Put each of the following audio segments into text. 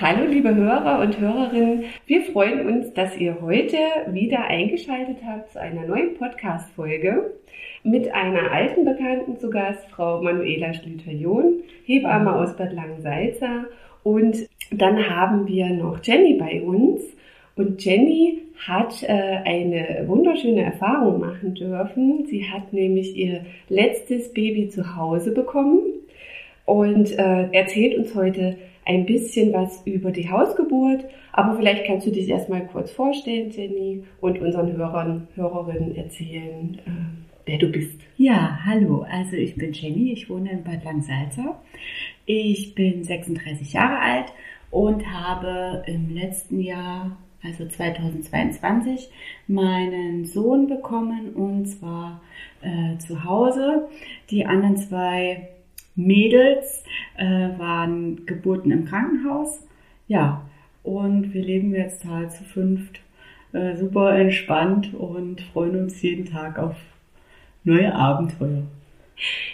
Hallo liebe Hörer und Hörerinnen, wir freuen uns, dass ihr heute wieder eingeschaltet habt zu einer neuen Podcast-Folge mit einer alten Bekannten zu Gast, Frau Manuela Schlüter-John, Hebamme aus Bad Langensalza. Und dann haben wir noch Jenny bei uns. Und Jenny hat äh, eine wunderschöne Erfahrung machen dürfen. Sie hat nämlich ihr letztes Baby zu Hause bekommen und äh, erzählt uns heute ein bisschen was über die Hausgeburt. Aber vielleicht kannst du dich erstmal kurz vorstellen, Jenny, und unseren Hörern, Hörerinnen erzählen, äh, wer du bist. Ja, hallo. Also ich bin Jenny, ich wohne in Bad Langsalza. Ich bin 36 Jahre alt und habe im letzten Jahr, also 2022, meinen Sohn bekommen und zwar äh, zu Hause. Die anderen zwei Mädels äh, waren Geburten im Krankenhaus. Ja, und wir leben jetzt halt zu fünft äh, super entspannt und freuen uns jeden Tag auf neue Abenteuer.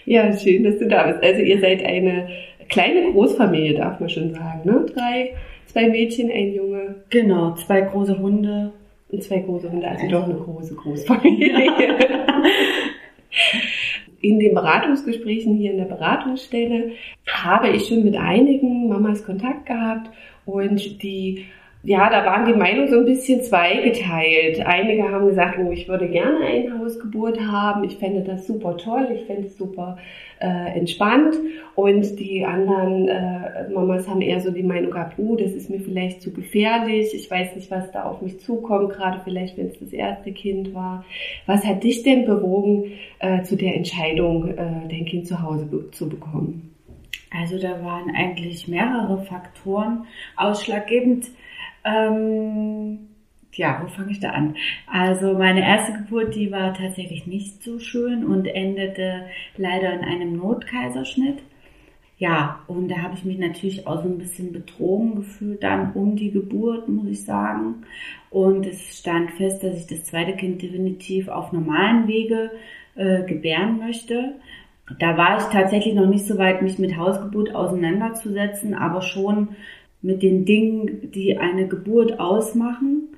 Ja, schön, dass du da bist. Also ihr seid eine kleine Großfamilie, darf man schon sagen, ne? Drei, zwei Mädchen, ein Junge. Genau, zwei große Hunde. Und zwei große Hunde, also, also. doch eine große Großfamilie. Ja. in den Beratungsgesprächen hier in der Beratungsstelle habe ich schon mit einigen Mamas Kontakt gehabt und die ja, da waren die Meinungen so ein bisschen zweigeteilt. Einige haben gesagt, oh, ich würde gerne eine Hausgeburt haben, ich fände das super toll, ich fände es super äh, entspannt. Und die anderen äh, Mamas haben eher so die Meinung gehabt, oh, das ist mir vielleicht zu gefährlich, ich weiß nicht, was da auf mich zukommt, gerade vielleicht, wenn es das erste Kind war. Was hat dich denn bewogen, äh, zu der Entscheidung, äh, dein Kind zu Hause be zu bekommen? Also da waren eigentlich mehrere Faktoren ausschlaggebend. Ähm, ja, wo fange ich da an? Also meine erste Geburt, die war tatsächlich nicht so schön und endete leider in einem Notkaiserschnitt. Ja, und da habe ich mich natürlich auch so ein bisschen betrogen gefühlt dann um die Geburt, muss ich sagen. Und es stand fest, dass ich das zweite Kind definitiv auf normalen Wege äh, gebären möchte. Da war ich tatsächlich noch nicht so weit, mich mit Hausgeburt auseinanderzusetzen, aber schon mit den Dingen, die eine Geburt ausmachen.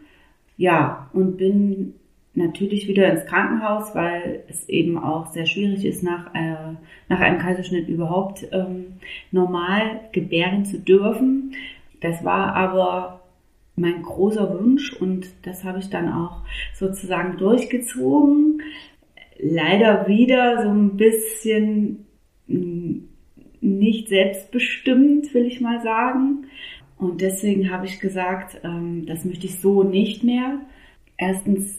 Ja, und bin natürlich wieder ins Krankenhaus, weil es eben auch sehr schwierig ist, nach, äh, nach einem Kaiserschnitt überhaupt ähm, normal gebären zu dürfen. Das war aber mein großer Wunsch und das habe ich dann auch sozusagen durchgezogen. Leider wieder so ein bisschen hm, nicht selbstbestimmt, will ich mal sagen. Und deswegen habe ich gesagt, ähm, das möchte ich so nicht mehr. Erstens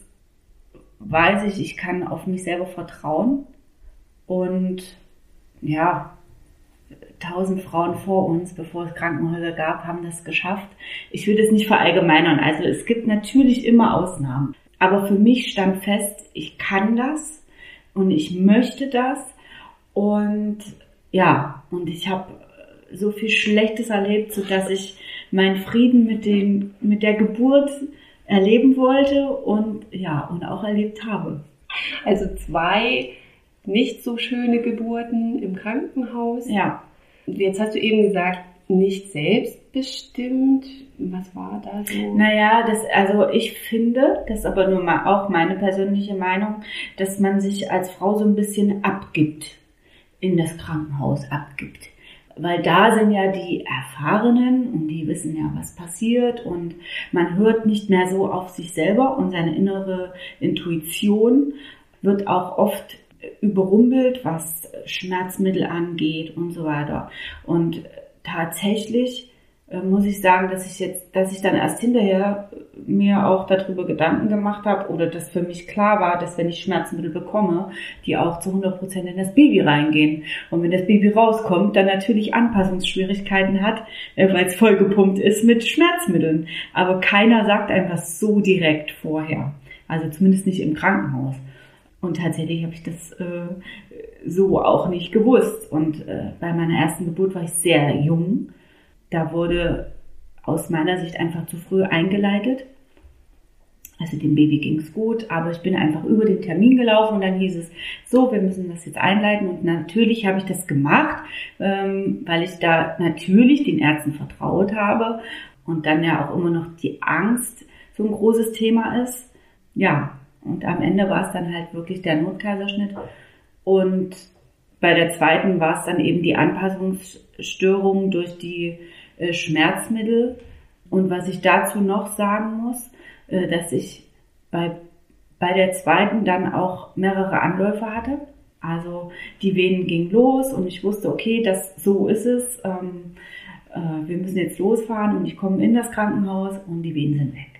weiß ich, ich kann auf mich selber vertrauen. Und ja, tausend Frauen vor uns, bevor es Krankenhäuser gab, haben das geschafft. Ich will das nicht verallgemeinern. Also es gibt natürlich immer Ausnahmen. Aber für mich stand fest, ich kann das und ich möchte das. Und ja, und ich habe so viel Schlechtes erlebt, so dass ich meinen Frieden mit den, mit der Geburt erleben wollte und ja, und auch erlebt habe. Also zwei nicht so schöne Geburten im Krankenhaus. Ja. Jetzt hast du eben gesagt, nicht selbstbestimmt. Was war da so? Naja, das, also ich finde, das ist aber nur mal auch meine persönliche Meinung, dass man sich als Frau so ein bisschen abgibt, in das Krankenhaus abgibt weil da sind ja die Erfahrenen und die wissen ja, was passiert und man hört nicht mehr so auf sich selber und seine innere Intuition wird auch oft überrumpelt, was Schmerzmittel angeht und so weiter. Und tatsächlich muss ich sagen, dass ich jetzt, dass ich dann erst hinterher mir auch darüber Gedanken gemacht habe oder dass für mich klar war, dass wenn ich Schmerzmittel bekomme, die auch zu 100 Prozent in das Baby reingehen. Und wenn das Baby rauskommt, dann natürlich Anpassungsschwierigkeiten hat, äh, weil es vollgepumpt ist mit Schmerzmitteln. Aber keiner sagt einfach so direkt vorher. Also zumindest nicht im Krankenhaus. Und tatsächlich habe ich das äh, so auch nicht gewusst. Und äh, bei meiner ersten Geburt war ich sehr jung da wurde aus meiner Sicht einfach zu früh eingeleitet. Also dem Baby ging es gut, aber ich bin einfach über den Termin gelaufen und dann hieß es, so, wir müssen das jetzt einleiten. Und natürlich habe ich das gemacht, ähm, weil ich da natürlich den Ärzten vertraut habe und dann ja auch immer noch die Angst so ein großes Thema ist. Ja, und am Ende war es dann halt wirklich der Notkaiserschnitt. Und bei der zweiten war es dann eben die Anpassungsstörung durch die Schmerzmittel. Und was ich dazu noch sagen muss, äh, dass ich bei, bei der zweiten dann auch mehrere Anläufe hatte. Also die Venen gingen los und ich wusste, okay, das so ist es. Ähm, äh, wir müssen jetzt losfahren und ich komme in das Krankenhaus und die Venen sind weg.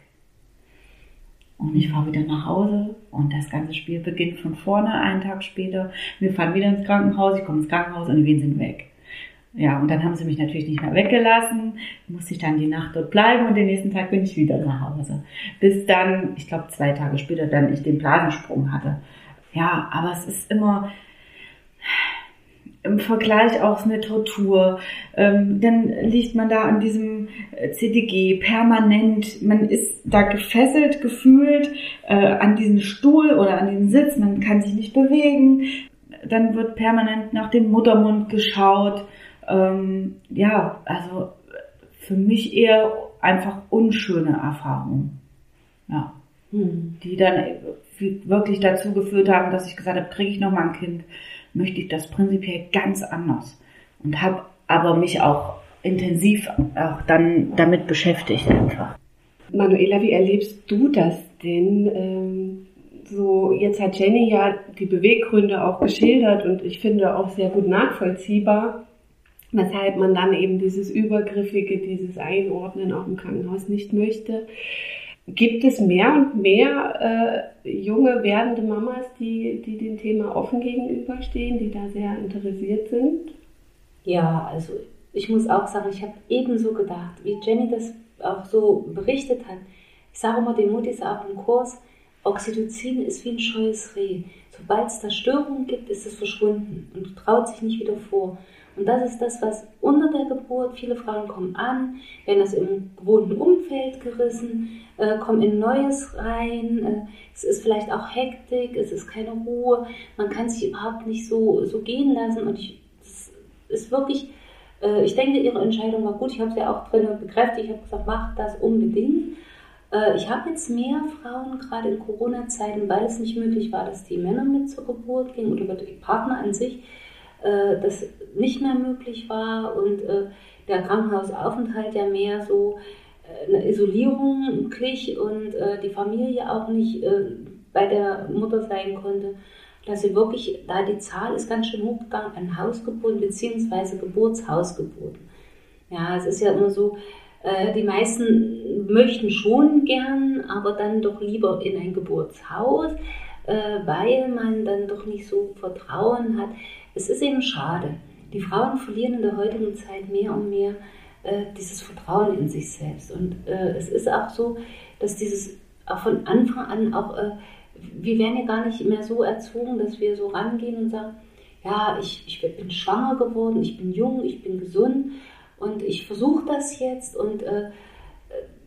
Und ich fahre wieder nach Hause und das ganze Spiel beginnt von vorne einen Tag später. Wir fahren wieder ins Krankenhaus, ich komme ins Krankenhaus und die Venen sind weg. Ja, und dann haben sie mich natürlich nicht mehr weggelassen, musste ich dann die Nacht dort bleiben und den nächsten Tag bin ich wieder nach Hause. Bis dann, ich glaube zwei Tage später, dann ich den Blasensprung hatte. Ja, aber es ist immer, im Vergleich auch eine Tortur. Ähm, dann liegt man da an diesem äh, CDG permanent. Man ist da gefesselt, gefühlt äh, an diesen Stuhl oder an den Sitz. Man kann sich nicht bewegen. Dann wird permanent nach dem Muttermund geschaut. Ähm, ja, also für mich eher einfach unschöne Erfahrungen. Ja. Hm. Die dann wirklich dazu geführt haben, dass ich gesagt habe, kriege ich noch mal ein Kind möchte ich das prinzipiell ganz anders und habe aber mich auch intensiv auch dann damit beschäftigt einfach. Manuela, wie erlebst du das denn? Ähm, so, jetzt hat Jenny ja die Beweggründe auch geschildert und ich finde auch sehr gut nachvollziehbar, weshalb man dann eben dieses Übergriffige, dieses Einordnen auch im Krankenhaus nicht möchte. Gibt es mehr und mehr äh, junge werdende Mamas, die, die dem Thema offen gegenüberstehen, die da sehr interessiert sind? Ja, also ich muss auch sagen, ich habe ebenso gedacht, wie Jenny das auch so berichtet hat. Ich sage immer den Muttis auch im Kurs, Oxytocin ist wie ein scheues Reh. Sobald es da Störungen gibt, ist es verschwunden und traut sich nicht wieder vor. Und das ist das, was unter der Geburt, viele Frauen kommen an, werden das im gewohnten Umfeld gerissen, äh, kommen in Neues rein, äh, es ist vielleicht auch Hektik, es ist keine Ruhe, man kann sich überhaupt nicht so, so gehen lassen. Und ich, das ist wirklich, äh, ich denke, ihre Entscheidung war gut, ich habe sie auch drin bekräftigt, ich habe gesagt, mach das unbedingt. Äh, ich habe jetzt mehr Frauen, gerade in Corona-Zeiten, weil es nicht möglich war, dass die Männer mit zur Geburt gingen oder die Partner an sich, äh, das nicht mehr möglich war und äh, der Krankenhausaufenthalt ja mehr so äh, eine Isolierung glich und die Familie auch nicht bei der Mutter sein konnte, dass sie wirklich, da die Zahl ist ganz schön hochgegangen an Hausgeburten bzw. Geburtshausgeburten. Ja, es ist ja immer so, die meisten möchten schon gern, aber dann doch lieber in ein Geburtshaus, weil man dann doch nicht so Vertrauen hat es ist eben schade. Die Frauen verlieren in der heutigen Zeit mehr und mehr äh, dieses Vertrauen in sich selbst. Und äh, es ist auch so, dass dieses auch von Anfang an auch, äh, wir werden ja gar nicht mehr so erzogen, dass wir so rangehen und sagen, ja, ich, ich bin schwanger geworden, ich bin jung, ich bin gesund und ich versuche das jetzt und äh,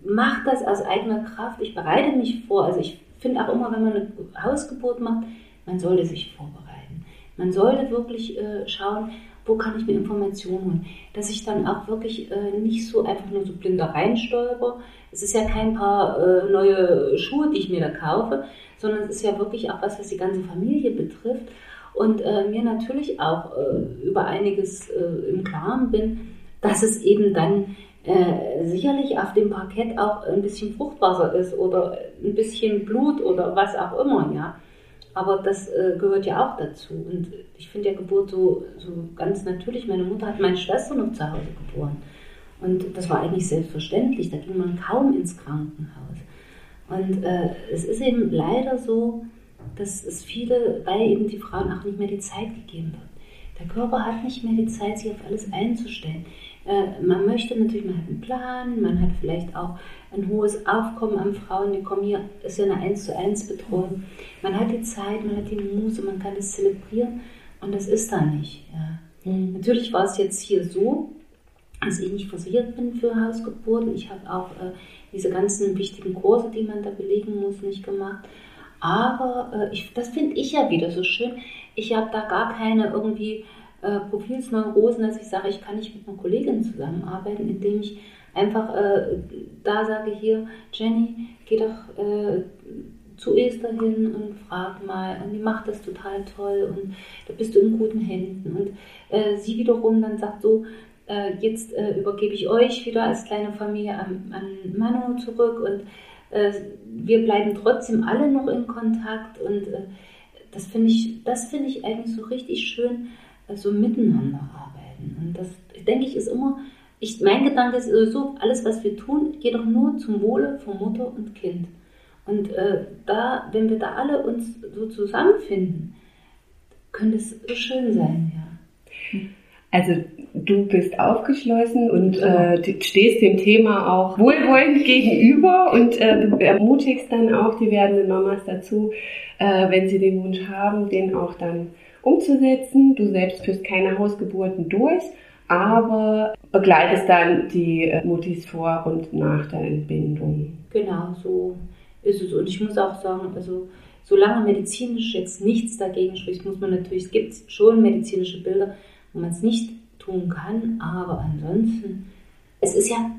mache das aus eigener Kraft. Ich bereite mich vor. Also ich finde auch immer, wenn man eine Hausgeburt macht, man sollte sich vorbereiten. Man sollte wirklich äh, schauen, wo kann ich mir Informationen holen, dass ich dann auch wirklich äh, nicht so einfach nur so blind reinstolper. Es ist ja kein paar äh, neue Schuhe, die ich mir da kaufe, sondern es ist ja wirklich auch was, was die ganze Familie betrifft und äh, mir natürlich auch äh, über einiges äh, im Klaren bin, dass es eben dann äh, sicherlich auf dem Parkett auch ein bisschen Fruchtwasser ist oder ein bisschen Blut oder was auch immer, ja. Aber das äh, gehört ja auch dazu. Und ich finde ja Geburt so, so ganz natürlich. Meine Mutter hat meine Schwester noch zu Hause geboren. Und das war eigentlich selbstverständlich. Da ging man kaum ins Krankenhaus. Und äh, es ist eben leider so, dass es viele, weil eben die Frauen auch nicht mehr die Zeit gegeben wird. Der Körper hat nicht mehr die Zeit, sich auf alles einzustellen. Äh, man möchte natürlich, man hat einen Plan, man hat vielleicht auch ein hohes Aufkommen an Frauen, die kommen hier, ist ja eine 1 zu 1 Betreuung. Man hat die Zeit, man hat die Muße, man kann es zelebrieren und das ist da nicht. Ja. Mhm. Natürlich war es jetzt hier so, dass ich nicht versichert bin für Hausgeburten. Ich habe auch äh, diese ganzen wichtigen Kurse, die man da belegen muss, nicht gemacht. Aber äh, ich, das finde ich ja wieder so schön. Ich habe da gar keine irgendwie äh, Profilsneurosen, dass ich sage, ich kann nicht mit einer Kollegin zusammenarbeiten, indem ich einfach äh, da sage, hier, Jenny, geh doch äh, zu Esther hin und frag mal. Und die macht das total toll und da bist du in guten Händen. Und äh, sie wiederum dann sagt so, äh, jetzt äh, übergebe ich euch wieder als kleine Familie an, an Manu zurück und äh, wir bleiben trotzdem alle noch in Kontakt und äh, das finde ich, das finde ich eigentlich so richtig schön, äh, so miteinander arbeiten. Und das, denke ich, ist immer, ich, mein Gedanke ist so, alles, was wir tun, geht doch nur zum Wohle von Mutter und Kind. Und äh, da, wenn wir da alle uns so zusammenfinden, könnte es schön sein, ja. Also du bist aufgeschlossen und ja. äh, stehst dem Thema auch wohlwollend gegenüber und äh, du ermutigst dann auch die werdenden Mamas dazu, äh, wenn sie den Wunsch haben, den auch dann umzusetzen. Du selbst führst keine Hausgeburten durch, aber begleitest dann die äh, Mutis vor und nach der Entbindung. Genau, so ist es. Und ich muss auch sagen, also solange medizinisch jetzt nichts dagegen spricht, muss man natürlich, es gibt schon medizinische Bilder, wo man es nicht tun kann, aber ansonsten, es ist ja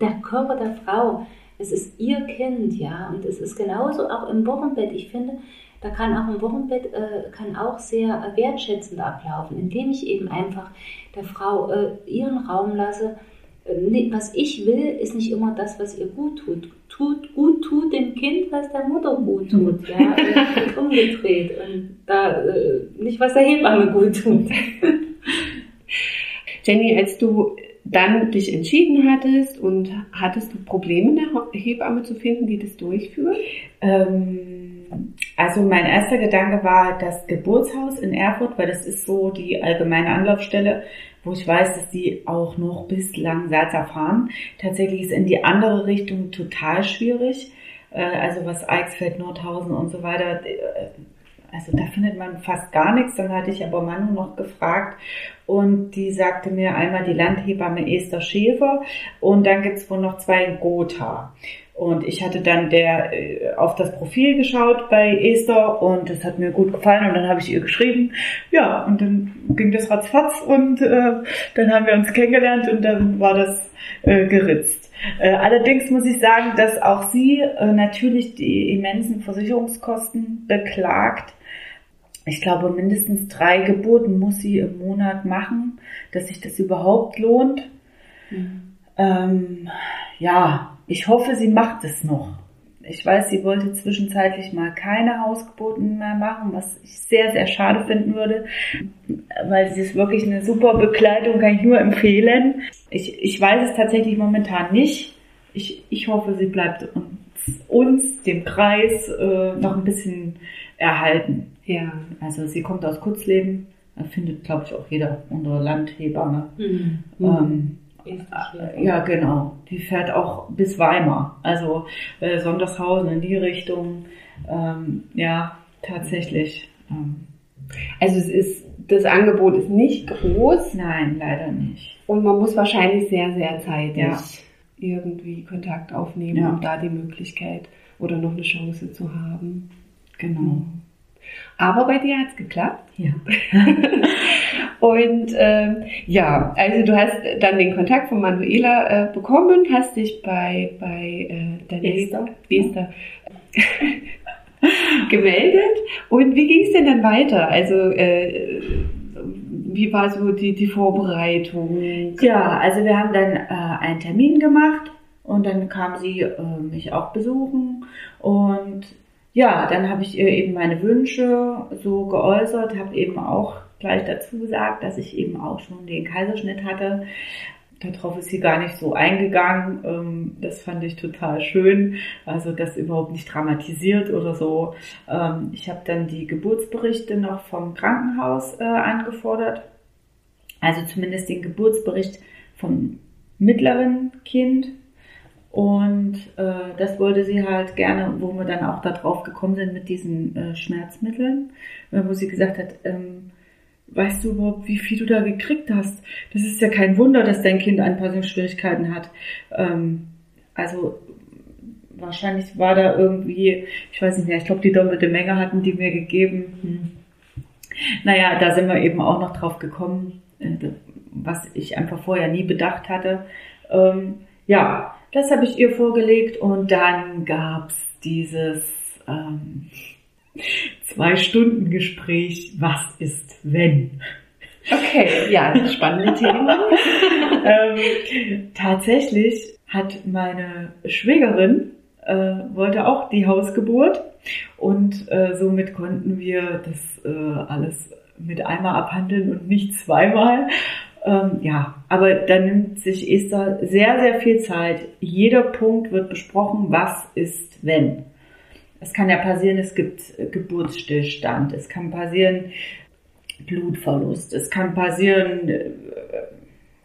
der Körper der Frau, es ist ihr Kind, ja, und es ist genauso auch im Wochenbett. Ich finde, da kann auch im Wochenbett äh, kann auch sehr wertschätzend ablaufen, indem ich eben einfach der Frau äh, ihren Raum lasse. Äh, was ich will, ist nicht immer das, was ihr gut tut. tut gut tut dem Kind, was der Mutter gut tut, ja, und umgedreht und da äh, nicht was der Hebamme gut tut. Jenny, als du dann dich entschieden hattest und hattest du Probleme, eine Hebamme zu finden, die das durchführt? Ähm, also mein erster Gedanke war das Geburtshaus in Erfurt, weil das ist so die allgemeine Anlaufstelle, wo ich weiß, dass die auch noch bislang Salzer fahren. Tatsächlich ist in die andere Richtung total schwierig. Äh, also was Eichsfeld, Nordhausen und so weiter, äh, also da findet man fast gar nichts. Dann hatte ich aber Manu noch gefragt und die sagte mir einmal die Landhebamme Esther Schäfer und dann gibt's wohl noch zwei in Gotha. Und ich hatte dann der äh, auf das Profil geschaut bei Esther und das hat mir gut gefallen und dann habe ich ihr geschrieben. Ja, und dann ging das ratzfatz und äh, dann haben wir uns kennengelernt und dann war das äh, geritzt. Äh, allerdings muss ich sagen, dass auch sie äh, natürlich die immensen Versicherungskosten beklagt ich glaube, mindestens drei Geburten muss sie im Monat machen, dass sich das überhaupt lohnt. Mhm. Ähm, ja, ich hoffe, sie macht es noch. Ich weiß, sie wollte zwischenzeitlich mal keine Hausgeburten mehr machen, was ich sehr, sehr schade finden würde, weil sie ist wirklich eine super Begleitung, kann ich nur empfehlen. Ich, ich weiß es tatsächlich momentan nicht. Ich, ich hoffe, sie bleibt uns, uns dem Kreis, äh, noch ein bisschen erhalten. Ja, also sie kommt aus Kurzleben, findet, glaube ich, auch jeder unsere Landhebamme. Mhm. Ähm, äh, ja, genau. Die fährt auch bis Weimar, also äh, Sondershausen in die Richtung. Ähm, ja, tatsächlich. Ähm. Also es ist, das Angebot ist nicht groß. Nein, leider nicht. Und man muss wahrscheinlich sehr, sehr zeitig ja. irgendwie Kontakt aufnehmen, ja. um da die Möglichkeit oder noch eine Chance zu haben. Genau. Mhm. Aber bei dir hat es geklappt. Ja. und ähm, ja, also du hast dann den Kontakt von Manuela äh, bekommen, hast dich bei, bei äh, der Esther, Esther gemeldet. Und wie ging es denn dann weiter? Also äh, wie war so die, die Vorbereitung? Ja, also wir haben dann äh, einen Termin gemacht und dann kam sie äh, mich auch besuchen und ja, dann habe ich ihr eben meine Wünsche so geäußert, habe eben auch gleich dazu gesagt, dass ich eben auch schon den Kaiserschnitt hatte. Darauf ist sie gar nicht so eingegangen. Ähm, das fand ich total schön. Also das überhaupt nicht dramatisiert oder so. Ähm, ich habe dann die Geburtsberichte noch vom Krankenhaus äh, angefordert. Also zumindest den Geburtsbericht vom mittleren Kind und äh, das wollte sie halt gerne, wo wir dann auch da drauf gekommen sind mit diesen äh, Schmerzmitteln, äh, wo sie gesagt hat, ähm, weißt du überhaupt, wie viel du da gekriegt hast? Das ist ja kein Wunder, dass dein Kind Anpassungsschwierigkeiten hat. Ähm, also wahrscheinlich war da irgendwie, ich weiß nicht mehr, ich glaube, die doppelte Menge hatten die mir gegeben. Hm. Naja, da sind wir eben auch noch drauf gekommen, äh, was ich einfach vorher nie bedacht hatte. Ähm, ja, das habe ich ihr vorgelegt und dann gab's dieses ähm, Zwei-Stunden-Gespräch, was ist wenn? Okay, ja, spannende Thema. ähm, tatsächlich hat meine Schwägerin äh, wollte auch die Hausgeburt und äh, somit konnten wir das äh, alles mit einmal abhandeln und nicht zweimal. Ähm, ja, aber da nimmt sich Esther sehr, sehr viel Zeit. Jeder Punkt wird besprochen, was ist wenn. Es kann ja passieren, es gibt Geburtsstillstand, es kann passieren Blutverlust, es kann passieren, äh,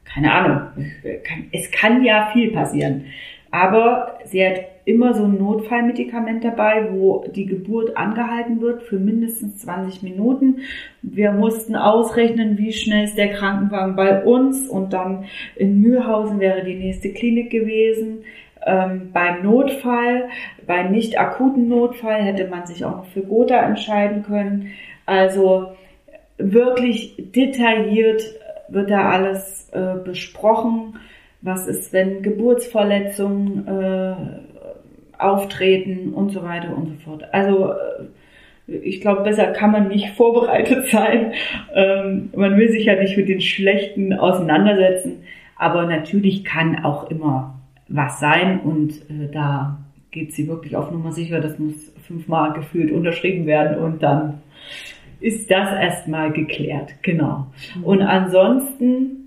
keine Ahnung, es kann ja viel passieren. Aber sie hat immer so ein Notfallmedikament dabei, wo die Geburt angehalten wird für mindestens 20 Minuten. Wir mussten ausrechnen, wie schnell ist der Krankenwagen bei uns und dann in Mühlhausen wäre die nächste Klinik gewesen. Ähm, beim Notfall, bei nicht akuten Notfall hätte man sich auch noch für Gotha entscheiden können. Also wirklich detailliert wird da alles äh, besprochen. Was ist, wenn Geburtsverletzungen äh, auftreten und so weiter und so fort. Also äh, ich glaube, besser kann man nicht vorbereitet sein. Ähm, man will sich ja nicht mit den Schlechten auseinandersetzen, aber natürlich kann auch immer was sein und äh, da geht sie wirklich auf Nummer sicher, das muss fünfmal gefühlt unterschrieben werden und dann ist das erstmal geklärt, genau. Mhm. Und ansonsten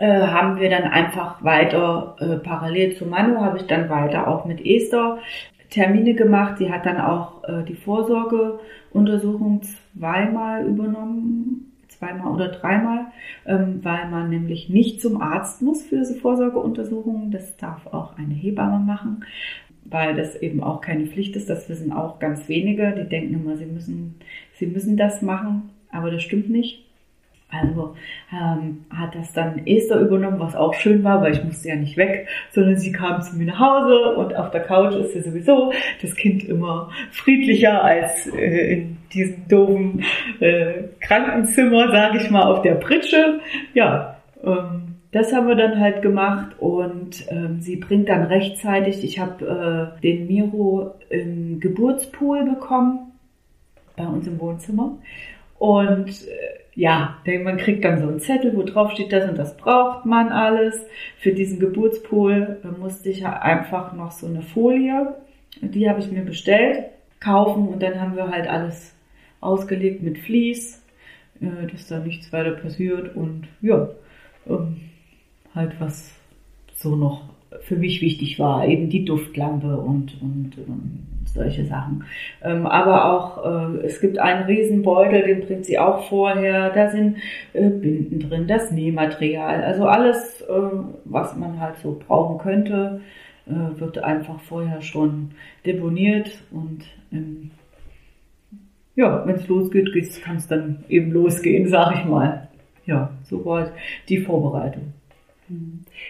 äh, haben wir dann einfach weiter, äh, parallel zu Manu habe ich dann weiter auch mit Esther Termine gemacht. Sie hat dann auch äh, die Vorsorgeuntersuchung zweimal übernommen, zweimal oder dreimal, ähm, weil man nämlich nicht zum Arzt muss für diese Vorsorgeuntersuchungen. Das darf auch eine Hebamme machen, weil das eben auch keine Pflicht ist. Das wissen auch ganz wenige. Die denken immer, sie müssen, sie müssen das machen, aber das stimmt nicht. Also ähm, hat das dann Esther übernommen, was auch schön war, weil ich musste ja nicht weg, sondern sie kam zu mir nach Hause und auf der Couch ist ja sowieso das Kind immer friedlicher als äh, in diesem doofen äh, Krankenzimmer, sage ich mal, auf der Pritsche. Ja, ähm, das haben wir dann halt gemacht und ähm, sie bringt dann rechtzeitig, ich habe äh, den Miro im Geburtspool bekommen bei uns im Wohnzimmer und äh, ja, man kriegt dann so einen Zettel, wo drauf steht, das und das braucht man alles. Für diesen Geburtspool musste ich einfach noch so eine Folie, die habe ich mir bestellt, kaufen und dann haben wir halt alles ausgelegt mit Vlies, äh, dass da nichts weiter passiert und ja, ähm, halt was so noch für mich wichtig war, eben die Duftlampe und, und, und solche Sachen. Ähm, aber auch, äh, es gibt einen Riesenbeutel, den bringt sie auch vorher, da sind äh, Binden drin, das Nähmaterial, also alles, äh, was man halt so brauchen könnte, äh, wird einfach vorher schon deponiert und ähm, ja, wenn es losgeht, kann es dann eben losgehen, sag ich mal. Ja, so war die Vorbereitung.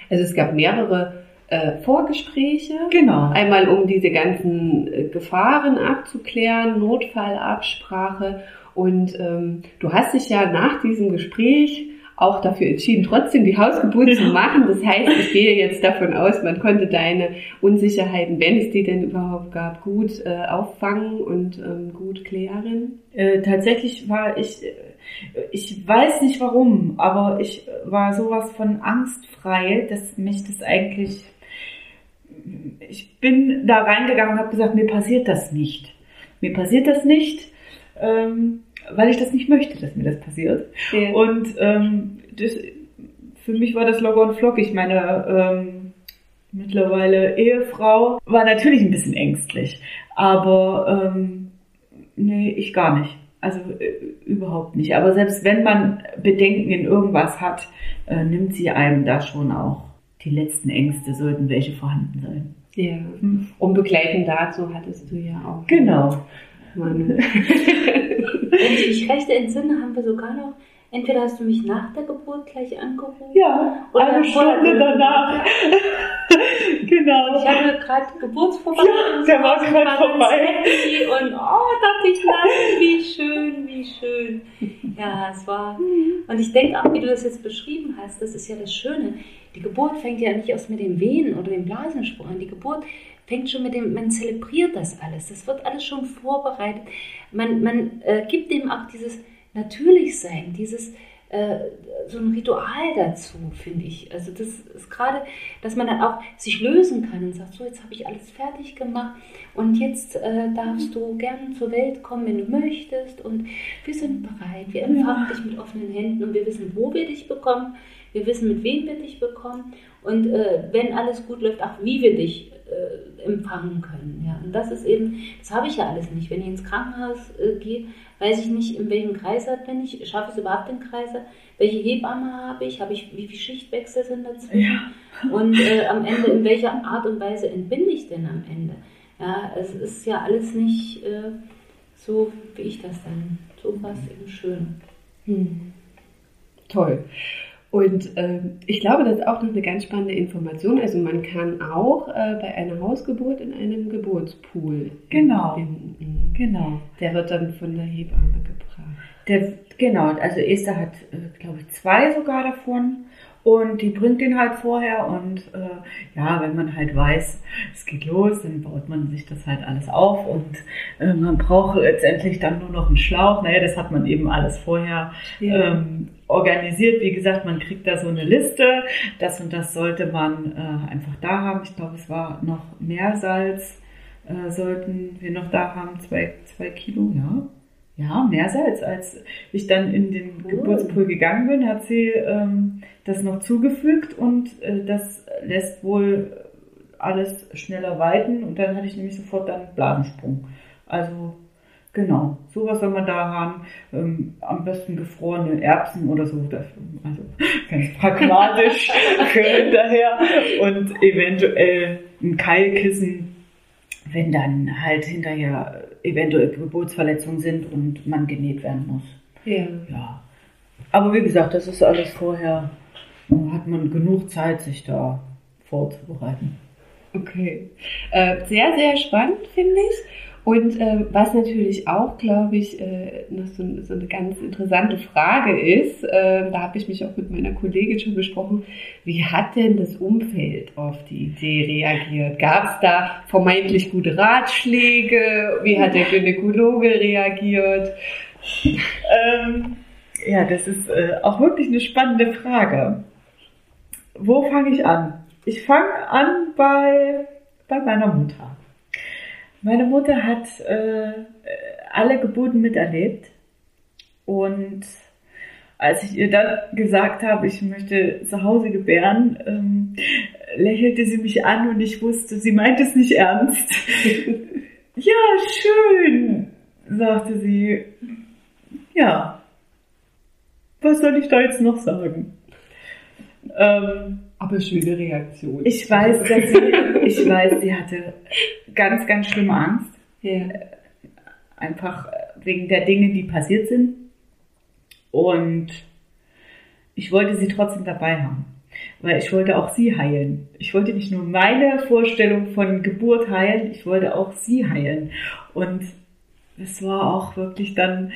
Also es gab mehrere äh, Vorgespräche. Genau. Einmal um diese ganzen äh, Gefahren abzuklären, Notfallabsprache. Und ähm, du hast dich ja nach diesem Gespräch auch dafür entschieden, trotzdem die Hausgeburt zu machen. Das heißt, ich gehe jetzt davon aus, man konnte deine Unsicherheiten, wenn es die denn überhaupt gab, gut äh, auffangen und ähm, gut klären. Äh, tatsächlich war ich, äh, ich weiß nicht warum, aber ich war sowas von angstfrei, dass mich das eigentlich ich bin da reingegangen und habe gesagt, mir passiert das nicht. Mir passiert das nicht, ähm, weil ich das nicht möchte, dass mir das passiert. Ja. Und ähm, das, für mich war das locker und flockig. Meine ähm, mittlerweile Ehefrau war natürlich ein bisschen ängstlich, aber ähm, nee, ich gar nicht. Also äh, überhaupt nicht. Aber selbst wenn man Bedenken in irgendwas hat, äh, nimmt sie einem da schon auch die letzten Ängste sollten welche vorhanden sein. Ja. Und begleitend dazu hattest du ja auch. Genau. Wenn ich mich recht entsinne, haben wir sogar noch Entweder hast du mich nach der Geburt gleich angerufen. Ja, oder eine Stunde danach. genau. Ich hatte gerade Geburtsvorbereitung. Ja, der war gerade vorbei. Und oh, dachte ich, nein, wie schön, wie schön. Ja, es war. Und ich denke auch, wie du das jetzt beschrieben hast, das ist ja das Schöne. Die Geburt fängt ja nicht erst mit den Venen oder dem Blasensprung an. Die Geburt fängt schon mit dem, man zelebriert das alles. Das wird alles schon vorbereitet. Man, man äh, gibt dem auch dieses Natürlichsein, dieses äh, so ein Ritual dazu, finde ich. Also das ist gerade, dass man dann auch sich lösen kann und sagt, so jetzt habe ich alles fertig gemacht und jetzt äh, darfst du gerne zur Welt kommen, wenn du möchtest und wir sind bereit, wir empfangen ja. dich mit offenen Händen und wir wissen, wo wir dich bekommen, wir wissen, mit wem wir dich bekommen und äh, wenn alles gut läuft, auch wie wir dich äh, empfangen können. Ja. Und das ist eben, das habe ich ja alles nicht. Wenn ich ins Krankenhaus äh, gehe, weiß ich nicht, in welchem Kreissaal bin ich, schaffe ich es überhaupt den Kreissaal, welche Hebamme habe ich, habe ich, wie viele Schichtwechsel sind dazwischen ja. und äh, am Ende, in welcher Art und Weise entbinde ich denn am Ende. Ja, es ist ja alles nicht äh, so, wie ich das dann, so was eben schön. Hm. Toll. Und äh, ich glaube, das ist auch noch eine ganz spannende Information. Also man kann auch äh, bei einer Hausgeburt in einem Geburtspool genau. Entbinden. Genau. Der wird dann von der Hebamme gebracht. Der, genau, also Esther hat, äh, glaube ich, zwei sogar davon. Und die bringt den halt vorher und äh, ja, wenn man halt weiß, es geht los, dann baut man sich das halt alles auf und äh, man braucht letztendlich dann nur noch einen Schlauch. Naja, das hat man eben alles vorher ja. ähm, organisiert. Wie gesagt, man kriegt da so eine Liste. Das und das sollte man äh, einfach da haben. Ich glaube, es war noch Meersalz, äh, sollten wir noch da haben, zwei, zwei Kilo, ja ja, mehr Salz. Als ich dann in den oh. Geburtspool gegangen bin, hat sie ähm, das noch zugefügt und äh, das lässt wohl alles schneller weiten und dann hatte ich nämlich sofort dann Blasensprung. Also genau, sowas soll man da haben. Ähm, am besten gefrorene Erbsen oder so, das, also ganz pragmatisch hinterher und eventuell ein Keilkissen, wenn dann halt hinterher eventuell Geburtsverletzungen sind und man genäht werden muss. Ja. ja. Aber wie gesagt, das ist alles vorher, hat man genug Zeit, sich da vorzubereiten. Okay. Äh, sehr, sehr spannend, finde ich. Und ähm, was natürlich auch, glaube ich, äh, noch so, so, eine ganz interessante Frage ist, äh, da habe ich mich auch mit meiner Kollegin schon besprochen, wie hat denn das Umfeld auf die Idee reagiert? Gab es da vermeintlich gute Ratschläge? Wie hat der Gynäkologe reagiert? Ähm, ja, das ist äh, auch wirklich eine spannende Frage. Wo fange ich an? Ich fange an bei, bei meiner Mutter. Meine Mutter hat äh, alle Geburten miterlebt und als ich ihr dann gesagt habe, ich möchte zu Hause gebären, ähm, lächelte sie mich an und ich wusste, sie meint es nicht ernst. ja, schön, sagte sie. Ja, was soll ich da jetzt noch sagen? Ähm, aber schöne Reaktion. Ich weiß, dass sie, ich weiß, sie hatte ganz, ganz schlimme Angst. Ja. Einfach wegen der Dinge, die passiert sind. Und ich wollte sie trotzdem dabei haben. Weil ich wollte auch sie heilen. Ich wollte nicht nur meine Vorstellung von Geburt heilen, ich wollte auch sie heilen. Und es war auch wirklich dann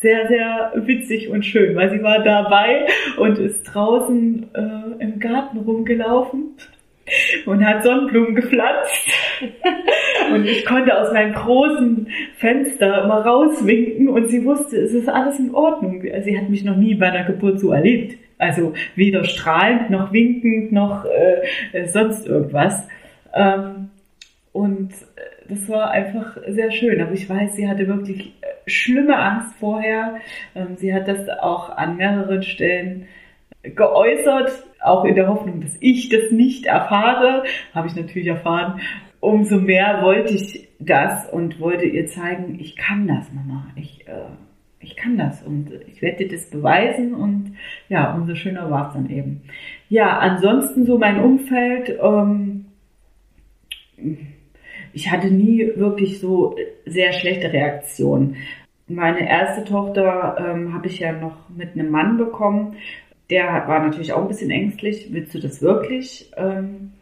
sehr, sehr witzig und schön, weil sie war dabei und ist draußen äh, im Garten rumgelaufen und hat Sonnenblumen gepflanzt. und ich konnte aus meinem großen Fenster immer rauswinken und sie wusste, es ist alles in Ordnung. Sie hat mich noch nie bei einer Geburt so erlebt. Also weder strahlend noch winkend noch äh, sonst irgendwas. Ähm, und äh, das war einfach sehr schön. Aber ich weiß, sie hatte wirklich äh, schlimme Angst vorher. Ähm, sie hat das auch an mehreren Stellen geäußert, auch in der Hoffnung, dass ich das nicht erfahre. Habe ich natürlich erfahren. Umso mehr wollte ich das und wollte ihr zeigen, ich kann das, Mama. Ich, äh, ich kann das und ich werde dir das beweisen und ja, umso schöner war es dann eben. Ja, ansonsten so mein Umfeld. Ähm, ich hatte nie wirklich so sehr schlechte Reaktionen. meine erste Tochter ähm, habe ich ja noch mit einem Mann bekommen. Der war natürlich auch ein bisschen ängstlich. Willst du das wirklich? Ähm,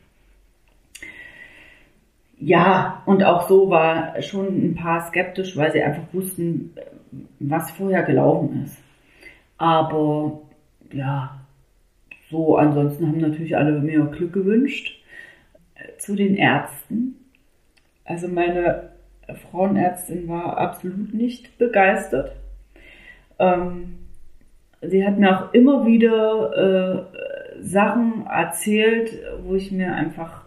ja, und auch so war schon ein paar skeptisch, weil sie einfach wussten, was vorher gelaufen ist. Aber ja, so ansonsten haben natürlich alle mir Glück gewünscht. Zu den Ärzten. Also meine Frauenärztin war absolut nicht begeistert. Ähm, sie hat mir auch immer wieder äh, Sachen erzählt, wo ich mir einfach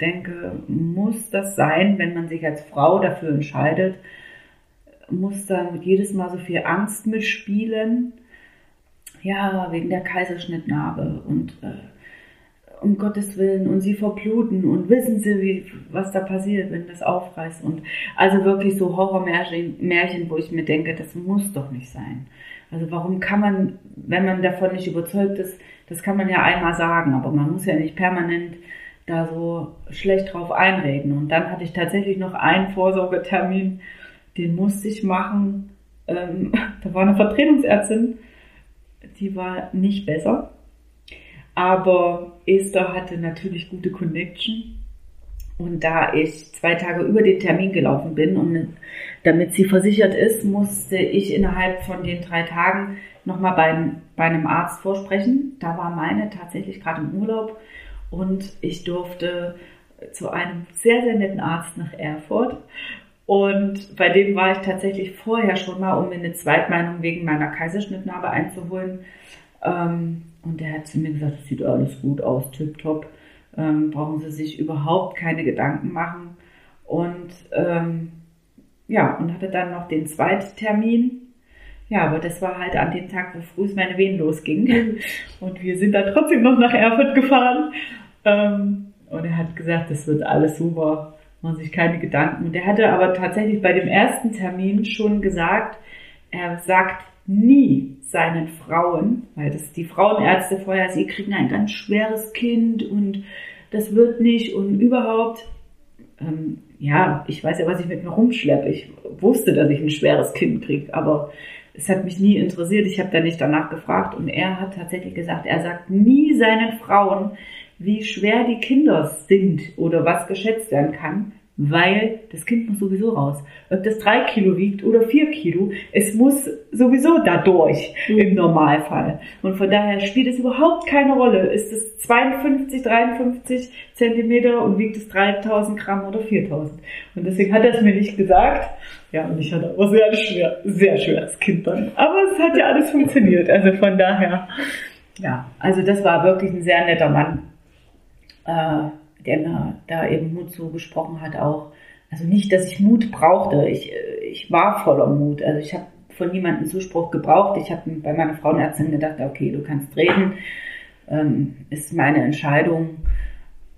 denke, muss das sein, wenn man sich als Frau dafür entscheidet, muss dann jedes Mal so viel Angst mitspielen. Ja, wegen der Kaiserschnittnarbe und äh, um Gottes Willen und sie verbluten und wissen sie, wie, was da passiert, wenn das aufreißt und also wirklich so Horrormärchen, Märchen, wo ich mir denke, das muss doch nicht sein. Also warum kann man, wenn man davon nicht überzeugt ist, das kann man ja einmal sagen, aber man muss ja nicht permanent da so schlecht drauf einreden. Und dann hatte ich tatsächlich noch einen Vorsorgetermin, den musste ich machen. Ähm, da war eine Vertretungsärztin, die war nicht besser. Aber Esther hatte natürlich gute Connection. Und da ich zwei Tage über den Termin gelaufen bin und damit sie versichert ist, musste ich innerhalb von den drei Tagen nochmal bei, bei einem Arzt vorsprechen. Da war meine tatsächlich gerade im Urlaub und ich durfte zu einem sehr, sehr netten Arzt nach Erfurt. Und bei dem war ich tatsächlich vorher schon mal, um mir eine Zweitmeinung wegen meiner Kaiserschnittnarbe einzuholen. Ähm, und der hat zu mir gesagt, es sieht alles gut aus, tipptopp. Ähm, brauchen Sie sich überhaupt keine Gedanken machen. Und ähm, ja, und hatte dann noch den Zweittermin ja, aber das war halt an dem Tag, wo früh meine Wehen losgingen. Und wir sind dann trotzdem noch nach Erfurt gefahren. Ähm, und er hat gesagt, das wird alles super, machen sich keine Gedanken. Und er hatte aber tatsächlich bei dem ersten Termin schon gesagt, er sagt nie seinen Frauen, weil das die Frauenärzte vorher, sie kriegen ein ganz schweres Kind und das wird nicht und überhaupt. Ähm, ja, ich weiß ja, was ich mit mir rumschleppe. Ich wusste, dass ich ein schweres Kind kriege, aber es hat mich nie interessiert. Ich habe da nicht danach gefragt und er hat tatsächlich gesagt, er sagt nie seinen Frauen, wie schwer die Kinder sind oder was geschätzt werden kann, weil das Kind muss sowieso raus. Ob das drei Kilo wiegt oder vier Kilo, es muss sowieso dadurch mhm. im Normalfall. Und von daher spielt es überhaupt keine Rolle. Ist es 52, 53 Zentimeter und wiegt es 3000 Gramm oder 4000? Und deswegen hat er es mir nicht gesagt. Ja, und ich hatte aber sehr schwer, sehr schweres Kind dann. Aber es hat ja alles funktioniert. Also von daher, ja, also das war wirklich ein sehr netter Mann äh, der mir da eben Mut zugesprochen hat auch. Also nicht, dass ich Mut brauchte. Ich, äh, ich war voller Mut. Also ich habe von niemandem Zuspruch gebraucht. Ich habe bei meiner Frauenärztin gedacht, okay, du kannst reden. Ähm, ist meine Entscheidung.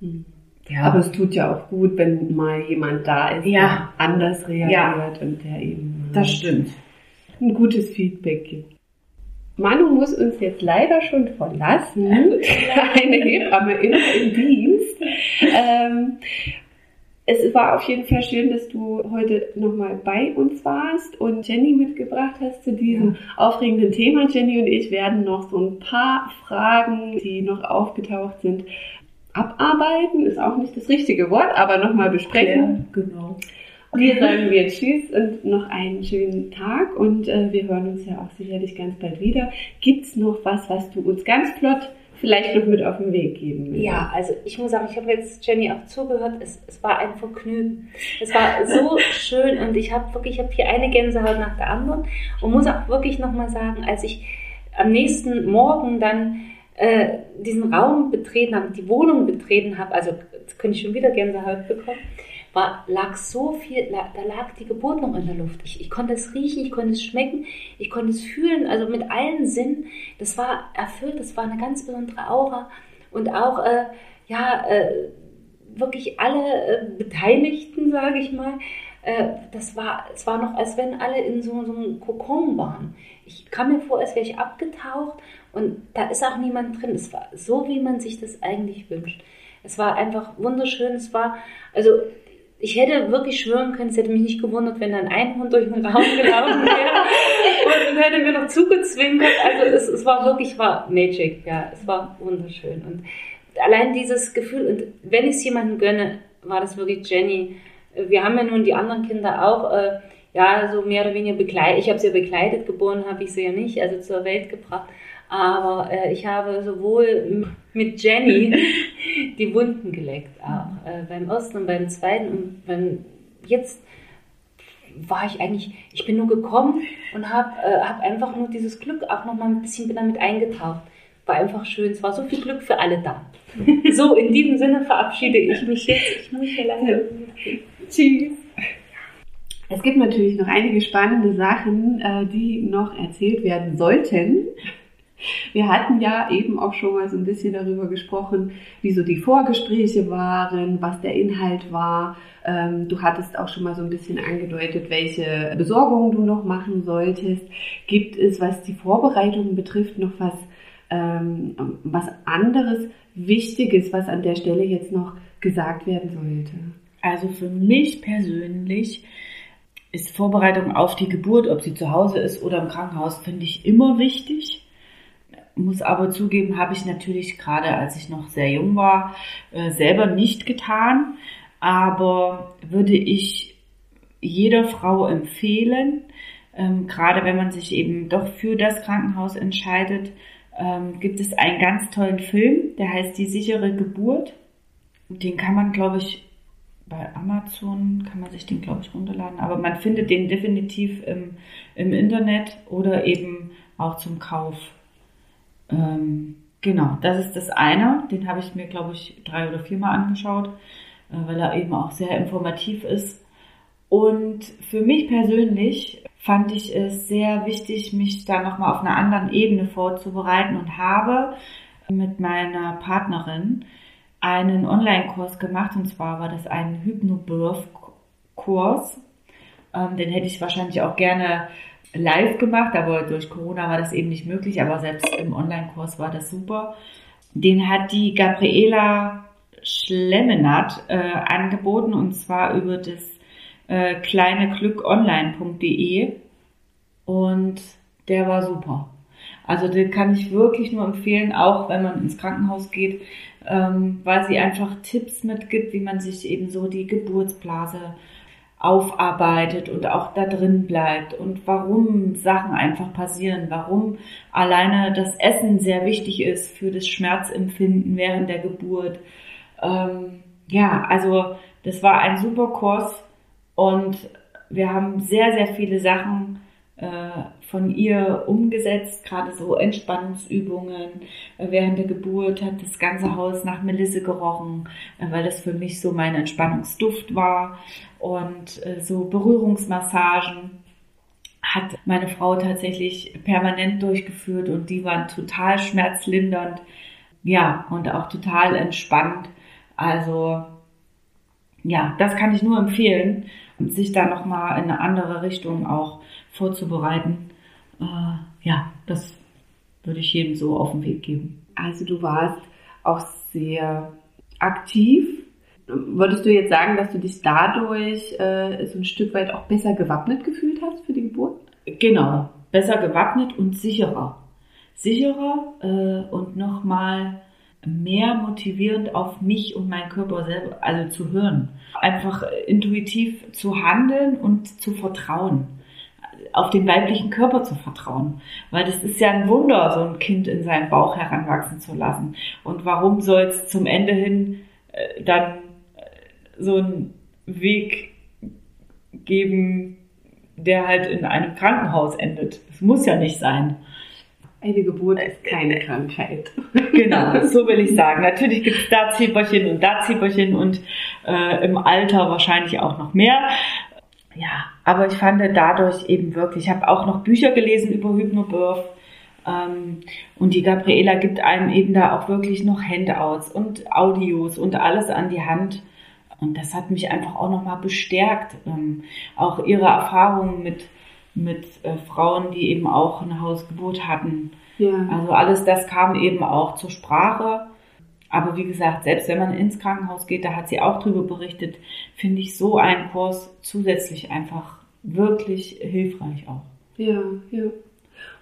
Hm. Ja. Aber es tut ja auch gut, wenn mal jemand da ist, ja. der anders reagiert ja. und der eben das stimmt. ein gutes Feedback gibt. Manu muss uns jetzt leider schon verlassen. Eine Hebamme im Dienst. Ähm, es war auf jeden Fall schön, dass du heute nochmal bei uns warst und Jenny mitgebracht hast zu diesem ja. aufregenden Thema. Jenny und ich werden noch so ein paar Fragen, die noch aufgetaucht sind, abarbeiten. Ist auch nicht das richtige Wort, aber nochmal besprechen. Ja, genau. Wir sagen wir Tschüss und noch einen schönen Tag und äh, wir hören uns ja auch sicherlich ganz bald wieder. Gibt's noch was, was du uns ganz flott vielleicht noch mit auf den Weg geben willst? Ja, also ich muss sagen, ich habe jetzt Jenny auch zugehört. Es, es war ein Vergnügen. Es war so schön und ich habe wirklich, ich habe hier eine Gänsehaut nach der anderen und muss auch wirklich nochmal sagen, als ich am nächsten Morgen dann äh, diesen Raum betreten habe, die Wohnung betreten habe, also jetzt könnte ich schon wieder Gänsehaut bekommen war, lag so viel, da lag die Geburt noch in der Luft. Ich, ich konnte es riechen, ich konnte es schmecken, ich konnte es fühlen, also mit allen Sinnen. Das war erfüllt, das war eine ganz besondere Aura. Und auch, äh, ja, äh, wirklich alle äh, Beteiligten, sage ich mal, äh, das war, es war noch, als wenn alle in so, so einem Kokon waren. Ich kam mir vor, als wäre ich abgetaucht und da ist auch niemand drin. Es war so, wie man sich das eigentlich wünscht. Es war einfach wunderschön. Es war, also ich hätte wirklich schwören können, es hätte mich nicht gewundert, wenn dann ein Hund durch den Raum gelaufen wäre und hätte mir noch zugezwinkert. Also es, es war wirklich, war Magic, ja, es war wunderschön. Und allein dieses Gefühl, und wenn ich es jemandem gönne, war das wirklich Jenny. Wir haben ja nun die anderen Kinder auch, äh, ja, so mehr oder weniger begleitet. Ich habe sie ja begleitet, geboren habe ich sie ja nicht, also zur Welt gebracht. Aber äh, ich habe sowohl mit Jenny die Wunden geleckt, auch äh, beim ersten und beim zweiten und beim jetzt war ich eigentlich, ich bin nur gekommen und habe äh, hab einfach nur dieses Glück auch noch mal ein bisschen damit eingetaucht. War einfach schön, es war so viel Glück für alle da. so, in diesem Sinne verabschiede ich mich jetzt. Ich muss hier leider. Tschüss. Es gibt natürlich noch einige spannende Sachen, äh, die noch erzählt werden sollten. Wir hatten ja eben auch schon mal so ein bisschen darüber gesprochen, wie so die Vorgespräche waren, was der Inhalt war. Ähm, du hattest auch schon mal so ein bisschen angedeutet, welche Besorgungen du noch machen solltest. Gibt es, was die Vorbereitungen betrifft, noch was, ähm, was anderes Wichtiges, was an der Stelle jetzt noch gesagt werden sollte? Also für mich persönlich ist Vorbereitung auf die Geburt, ob sie zu Hause ist oder im Krankenhaus, finde ich immer wichtig muss aber zugeben, habe ich natürlich gerade als ich noch sehr jung war, äh, selber nicht getan. Aber würde ich jeder Frau empfehlen, ähm, gerade wenn man sich eben doch für das Krankenhaus entscheidet, ähm, gibt es einen ganz tollen Film, der heißt Die sichere Geburt. Den kann man, glaube ich, bei Amazon kann man sich den, glaube ich, runterladen. Aber man findet den definitiv im, im Internet oder eben auch zum Kauf ähm, genau, das ist das eine. Den habe ich mir, glaube ich, drei oder viermal angeschaut, äh, weil er eben auch sehr informativ ist. Und für mich persönlich fand ich es sehr wichtig, mich da nochmal auf einer anderen Ebene vorzubereiten und habe mit meiner Partnerin einen Online-Kurs gemacht und zwar war das ein Hypnobirth-Kurs. Ähm, den hätte ich wahrscheinlich auch gerne live gemacht, aber durch Corona war das eben nicht möglich, aber selbst im Online-Kurs war das super. Den hat die Gabriela Schlemmenat äh, angeboten und zwar über das äh, kleineglückonline.de und der war super. Also den kann ich wirklich nur empfehlen, auch wenn man ins Krankenhaus geht, ähm, weil sie einfach Tipps mitgibt, wie man sich eben so die Geburtsblase aufarbeitet und auch da drin bleibt und warum Sachen einfach passieren, warum alleine das Essen sehr wichtig ist für das Schmerzempfinden während der Geburt. Ähm, ja, also das war ein super Kurs und wir haben sehr, sehr viele Sachen von ihr umgesetzt, gerade so Entspannungsübungen. Äh, während der Geburt hat das ganze Haus nach Melisse gerochen, äh, weil das für mich so mein Entspannungsduft war. Und so Berührungsmassagen hat meine Frau tatsächlich permanent durchgeführt und die waren total schmerzlindernd. Ja, und auch total entspannt. Also, ja, das kann ich nur empfehlen und sich da nochmal in eine andere Richtung auch vorzubereiten. Äh, ja, das würde ich jedem so auf den Weg geben. Also du warst auch sehr aktiv. Würdest du jetzt sagen, dass du dich dadurch äh, so ein Stück weit auch besser gewappnet gefühlt hast für die Geburt? Genau, besser gewappnet und sicherer. Sicherer äh, und nochmal mehr motivierend auf mich und meinen Körper selber, also zu hören. Einfach intuitiv zu handeln und zu vertrauen auf den weiblichen Körper zu vertrauen. Weil das ist ja ein Wunder, so ein Kind in seinem Bauch heranwachsen zu lassen. Und warum soll es zum Ende hin äh, dann äh, so einen Weg geben, der halt in einem Krankenhaus endet? Das muss ja nicht sein. Eine Geburt ist keine Krankheit. Genau, so will ich sagen. Natürlich gibt es da Zieperchen und da Zieperchen und äh, im Alter wahrscheinlich auch noch mehr ja, aber ich fand dadurch eben wirklich, ich habe auch noch Bücher gelesen über Hypnobirth ähm, und die Gabriela gibt einem eben da auch wirklich noch Handouts und Audios und alles an die Hand. Und das hat mich einfach auch nochmal bestärkt. Ähm, auch ihre Erfahrungen mit, mit äh, Frauen, die eben auch eine Hausgeburt hatten. Ja. Also alles das kam eben auch zur Sprache. Aber wie gesagt, selbst wenn man ins Krankenhaus geht, da hat sie auch drüber berichtet, finde ich so einen Kurs zusätzlich einfach wirklich hilfreich auch. Ja, ja.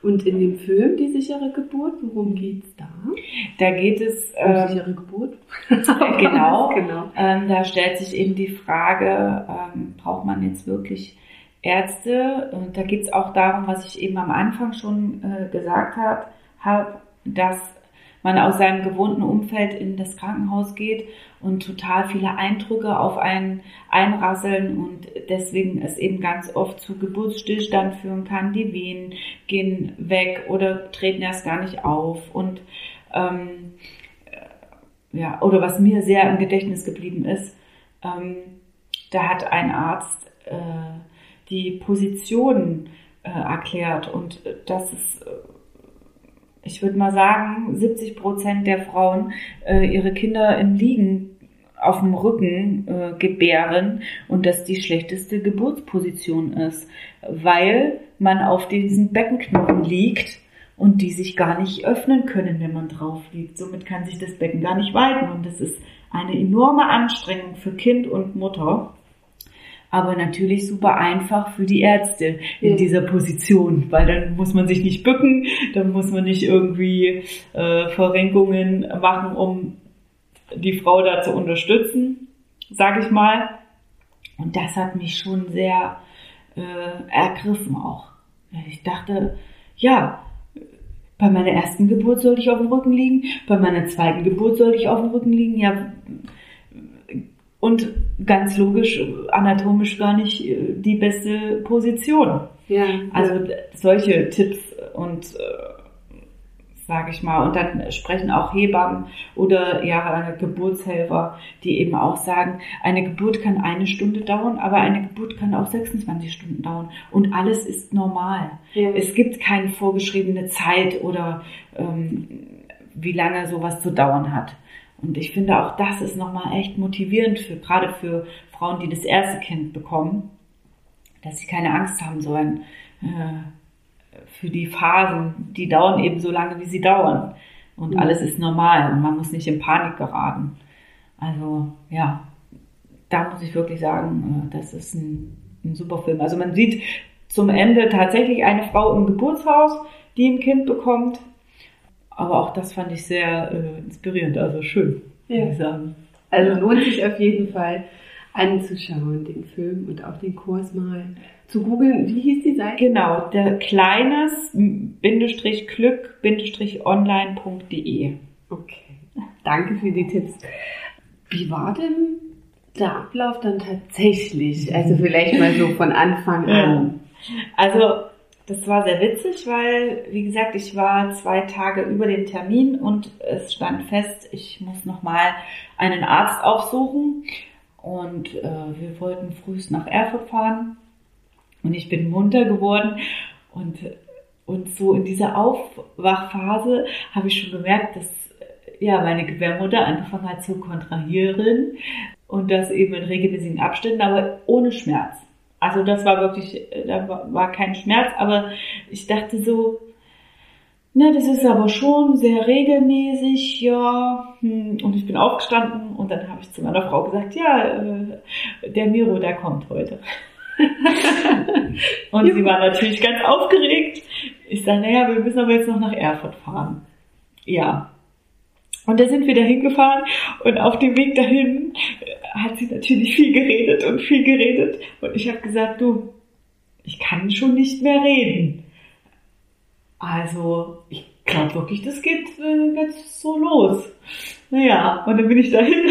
Und in dem Film Die sichere Geburt, worum geht's da? Da geht es Um ähm, sichere Geburt? genau. genau. Ähm, da stellt sich eben die Frage, ähm, braucht man jetzt wirklich Ärzte? Und da geht es auch darum, was ich eben am Anfang schon äh, gesagt habe, hab, dass man aus seinem gewohnten Umfeld in das Krankenhaus geht und total viele Eindrücke auf einen einrasseln und deswegen es eben ganz oft zu Geburtsstillstand führen kann. Die Wehen gehen weg oder treten erst gar nicht auf und ähm, ja, oder was mir sehr im Gedächtnis geblieben ist, ähm, da hat ein Arzt äh, die Position äh, erklärt und das ist, äh, ich würde mal sagen, 70 Prozent der Frauen äh, ihre Kinder im Liegen auf dem Rücken äh, gebären und das die schlechteste Geburtsposition ist, weil man auf diesen Beckenknochen liegt und die sich gar nicht öffnen können, wenn man drauf liegt. Somit kann sich das Becken gar nicht weiten und das ist eine enorme Anstrengung für Kind und Mutter. Aber natürlich super einfach für die Ärzte in Ja. dieser Position, weil dann muss man sich nicht bücken, dann muss man nicht irgendwie äh, Verrenkungen machen, um die Frau da zu unterstützen, sage ich mal. Und das hat mich schon sehr äh, ergriffen auch. Ich dachte, ja, bei meiner ersten Geburt sollte ich auf dem Rücken liegen, bei meiner zweiten Geburt sollte ich auf dem Rücken liegen, ja. Und ganz logisch, anatomisch gar nicht äh, die beste Position. Ja, Also ja. solche Tipps und äh, sage ich mal, und dann sprechen auch Hebammen oder ja Geburtshelfer, die eben auch sagen, eine Geburt kann eine Stunde dauern, aber eine Geburt kann auch 26 Stunden dauern und alles ist normal. ja. Es gibt keine vorgeschriebene Zeit oder ähm, wie lange sowas zu dauern hat. Und ich finde auch das ist nochmal echt motivierend für gerade für Frauen, die das erste Kind bekommen, dass sie keine Angst haben sollen äh, für die Phasen, die dauern eben so lange, wie sie dauern. Und Mhm. alles ist normal und man muss nicht in Panik geraten. Also ja, da muss ich wirklich sagen, äh, das ist ein, ein super Film. Also man sieht zum Ende tatsächlich eine Frau im Geburtshaus, die ein Kind bekommt. Aber auch das fand ich sehr äh, inspirierend, also schön, Ja. muss ich sagen. Also lohnt sich auf jeden Fall anzuschauen, den Film und auch den Kurs mal zu googeln. Wie hieß die Seite? Genau, der kleines Bindestrich Glück Bindestrich online.de. Okay, danke für die Tipps. Wie war denn der Ablauf dann tatsächlich? Also vielleicht mal so von Anfang an. Also das war sehr witzig, weil, wie gesagt, ich war zwei Tage über den Termin und es stand fest, ich muss nochmal einen Arzt aufsuchen. Und äh, wir wollten frühst nach Erfurt fahren. Und ich bin munter geworden. Und, und so in dieser Aufwachphase habe ich schon gemerkt, dass ja, meine Gebärmutter angefangen hat zu kontrahieren. Und das eben in regelmäßigen Abständen, aber ohne Schmerz. Also das war wirklich, da war- kein Schmerz, aber ich dachte so, na, das ist aber schon sehr regelmäßig, ja. Hm. Und ich bin aufgestanden und dann habe ich zu meiner Frau gesagt, ja, äh, der Miro, der kommt heute. und sie war natürlich ganz aufgeregt. Ich sage, naja, wir müssen aber jetzt noch nach Erfurt fahren. Ja. Und da sind wir dahin gefahren und auf dem Weg dahin äh, hat sie natürlich viel geredet und viel geredet. Und ich habe gesagt, du, ich kann schon nicht mehr reden. Also, ich glaube wirklich, das geht äh, so los. Naja, und dann bin ich dahin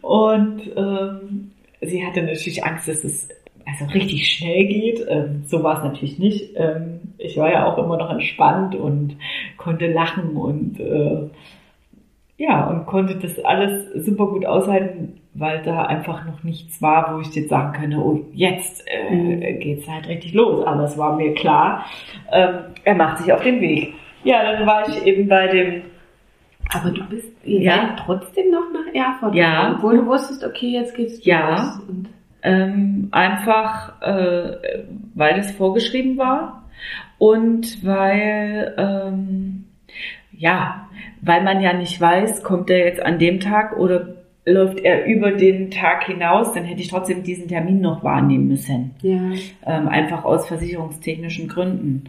und ähm, sie hatte natürlich Angst, dass es also richtig schnell geht. Ähm, so war es natürlich nicht. Ähm, ich war ja auch immer noch entspannt und konnte lachen und äh, ja, und konnte das alles super gut aushalten, weil da einfach noch nichts war, wo ich jetzt sagen könnte, oh, jetzt äh, Mhm. geht's halt richtig los. Aber es war mir klar, ähm, er macht sich auf den Weg. Ja, dann war ich eben bei dem, Aber du bist Ja. trotzdem noch nach Erfurt Ja. gefahren, obwohl du wusstest, okay, jetzt geht's Ja. los. Ähm, einfach, äh, weil es vorgeschrieben war und weil, ähm, ja, weil man ja nicht weiß, kommt er jetzt an dem Tag oder läuft er über den Tag hinaus, dann hätte ich trotzdem diesen Termin noch wahrnehmen müssen. Ja. Ähm, einfach aus versicherungstechnischen Gründen.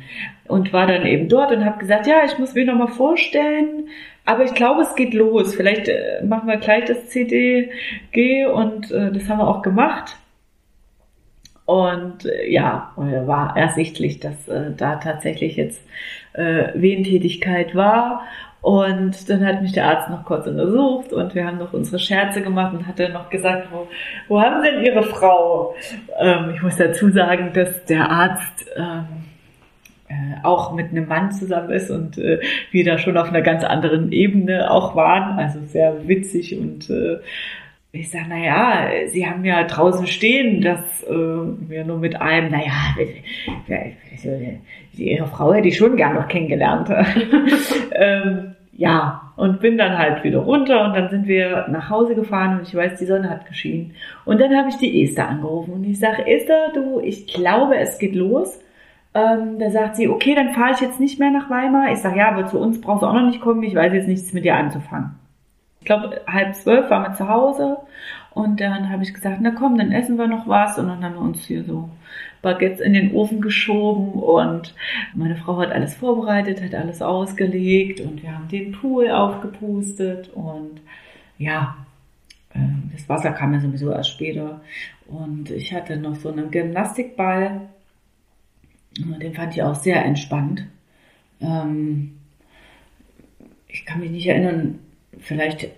Und war dann eben dort und habe gesagt, ja, ich muss mich noch mal vorstellen, aber ich glaube, es geht los. Vielleicht äh, machen wir gleich das CDG und äh, das haben wir auch gemacht. Und äh, ja, war ersichtlich, dass äh, da tatsächlich jetzt äh, Wehentätigkeit war. Und dann hat mich der Arzt noch kurz untersucht und wir haben noch unsere Scherze gemacht und hat dann noch gesagt, wo, wo haben Sie denn Ihre Frau? Ähm, ich muss dazu sagen, dass der Arzt ähm, äh, auch mit einem Mann zusammen ist und äh, wir da schon auf einer ganz anderen Ebene auch waren. Also sehr witzig und äh, ich sage, naja, Sie haben ja draußen stehen, dass äh, wir nur mit einem, naja, Ihre Frau hätte ich schon gern noch kennengelernt. ähm, ja, und bin dann halt wieder runter und dann sind wir nach Hause gefahren und ich weiß, die Sonne hat geschienen. Und dann habe ich die Esther angerufen und ich sage, Esther, du, ich glaube, es geht los. Ähm, da sagt sie, okay, dann fahre ich jetzt nicht mehr nach Weimar. Ich sage, ja, aber zu uns brauchst du auch noch nicht kommen, ich weiß jetzt nichts mit dir anzufangen. Ich glaube, halb zwölf waren wir zu Hause und dann habe ich gesagt, na komm, dann essen wir noch was und dann haben wir uns hier so Baguettes in den Ofen geschoben und meine Frau hat alles vorbereitet, hat alles ausgelegt und wir haben den Pool aufgepustet und ja, ähm, das Wasser kam ja sowieso erst später und ich hatte noch so einen Gymnastikball, den fand ich auch sehr entspannt. Ähm, ich kann mich nicht erinnern, vielleicht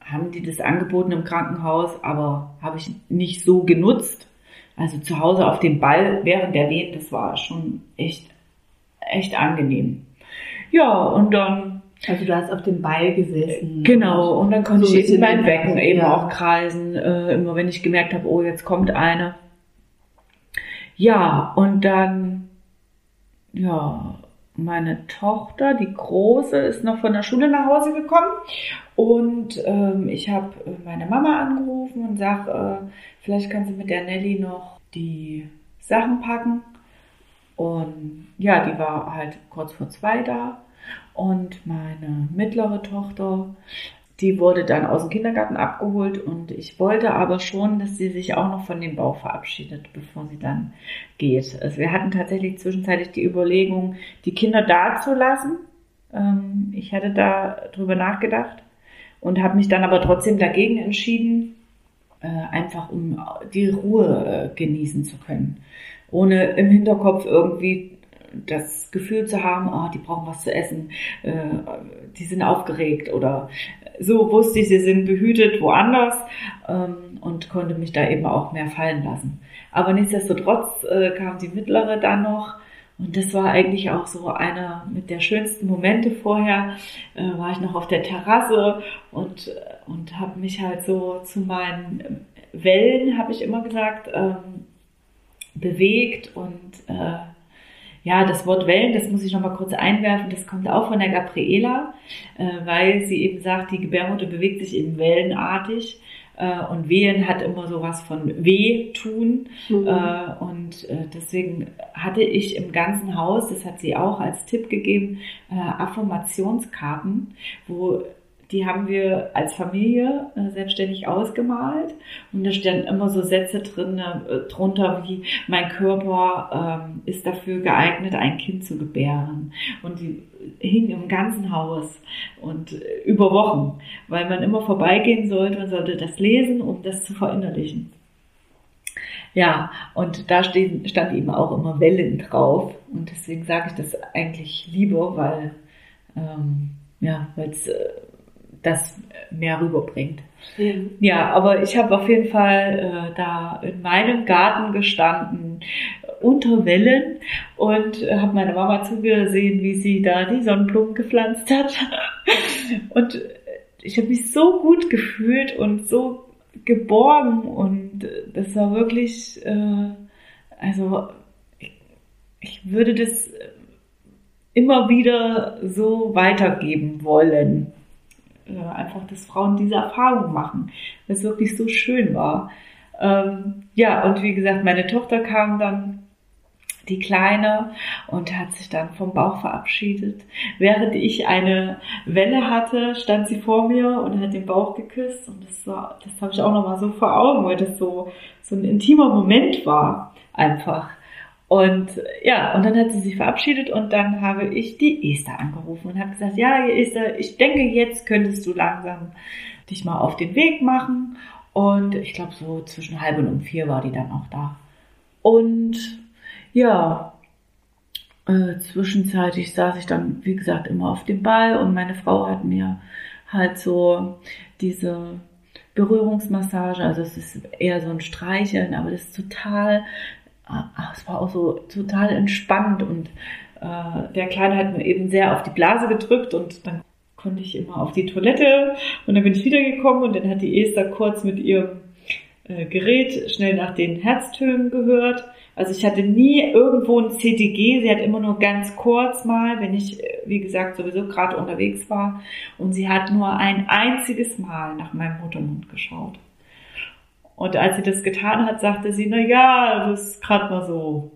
haben die das angeboten im Krankenhaus, aber habe ich nicht so genutzt. Also zu Hause auf dem Ball während der Wehen, das war schon echt, echt angenehm. Ja, und dann. Also du hast auf dem Ball gesessen. Genau, und dann konnte so ich in mein Becken eben ja. auch kreisen, äh, immer wenn ich gemerkt habe, oh, jetzt kommt eine. Ja, und dann, ja, meine Tochter, die Große, ist noch von der Schule nach Hause gekommen und ähm, ich habe äh, meine Mama angerufen und sag, äh, vielleicht kann sie mit der Nelly noch die Sachen packen. Und ja, die war halt kurz vor zwei da. Und meine mittlere Tochter, die wurde dann aus dem Kindergarten abgeholt und ich wollte aber schon, dass sie sich auch noch von dem Bauch verabschiedet, bevor sie dann geht. Also wir hatten tatsächlich zwischenzeitlich die Überlegung, die Kinder da zu lassen. Ähm, ich hatte da drüber nachgedacht und habe mich dann aber trotzdem dagegen entschieden, äh, einfach um die Ruhe äh, genießen zu können, ohne im Hinterkopf irgendwie das Gefühl zu haben, oh, die brauchen was zu essen, äh, die sind aufgeregt oder so wusste ich, sie sind behütet woanders ähm, und konnte mich da eben auch mehr fallen lassen. Aber nichtsdestotrotz äh, kam die mittlere dann noch und das war eigentlich auch so einer mit der schönsten Momente vorher. Äh, war ich noch auf der Terrasse und, und habe mich halt so zu meinen Wellen, habe ich immer gesagt, ähm, bewegt und äh, ja, das Wort Wellen, das muss ich nochmal kurz einwerfen, das kommt auch von der Gabriela, äh, weil sie eben sagt, die Gebärmutter bewegt sich eben wellenartig äh, und Wehen hat immer sowas von Wehtun. Mhm. Äh, und äh, deswegen hatte ich im ganzen Haus, das hat sie auch als Tipp gegeben, äh, Affirmationskarten, wo die haben wir als Familie äh, selbstständig ausgemalt. Und da standen immer so Sätze drin, äh, drunter wie mein Körper ähm, ist dafür geeignet, ein Kind zu gebären. Und die hingen im ganzen Haus und äh, über Wochen, weil man immer vorbeigehen sollte, man sollte das lesen, um das zu verinnerlichen. Ja, und da stehen, stand eben auch immer Wellen drauf. Und deswegen sage ich das eigentlich lieber, weil ähm, ja, weil es äh, das mehr rüberbringt. Ja, ja aber ich habe auf jeden Fall äh, da in meinem Garten gestanden unter Wellen und äh, habe meine Mama zugesehen, wie sie da die Sonnenblumen gepflanzt hat. und äh, ich habe mich so gut gefühlt und so geborgen und äh, das war wirklich, äh, also ich, ich würde das immer wieder so weitergeben wollen äh, einfach, dass Frauen diese Erfahrung machen, weil es wirklich so schön war. Ähm, ja, und wie gesagt, meine Tochter kam dann die Kleine und hat sich dann vom Bauch verabschiedet. Während ich eine Welle hatte, stand sie vor mir und hat den Bauch geküsst und das war, das habe ich auch nochmal so vor Augen, weil das so, so ein intimer Moment war, einfach. Und ja, und dann hat sie sich verabschiedet und dann habe ich die Esther angerufen und habe gesagt, ja, Esther, ich denke, jetzt könntest du langsam dich mal auf den Weg machen. Und ich glaube, so zwischen halb und um vier war die dann auch da. Und ja, äh, zwischenzeitlich saß ich dann, wie gesagt, immer auf dem Ball und meine Frau hat mir halt so diese Berührungsmassage, also es ist eher so ein Streicheln, aber das ist total, es war auch so total entspannt und äh, der Kleine hat mir eben sehr auf die Blase gedrückt und dann konnte ich immer auf die Toilette und dann bin ich wiedergekommen und dann hat die Esther kurz mit ihrem äh, Gerät schnell nach den Herztönen gehört. Also ich hatte nie irgendwo ein CTG, sie hat immer nur ganz kurz mal, wenn ich, äh, wie gesagt, sowieso gerade unterwegs war. Und sie hat nur ein einziges Mal nach meinem Muttermund geschaut. Und als sie das getan hat, sagte sie, na ja, das ist gerade mal so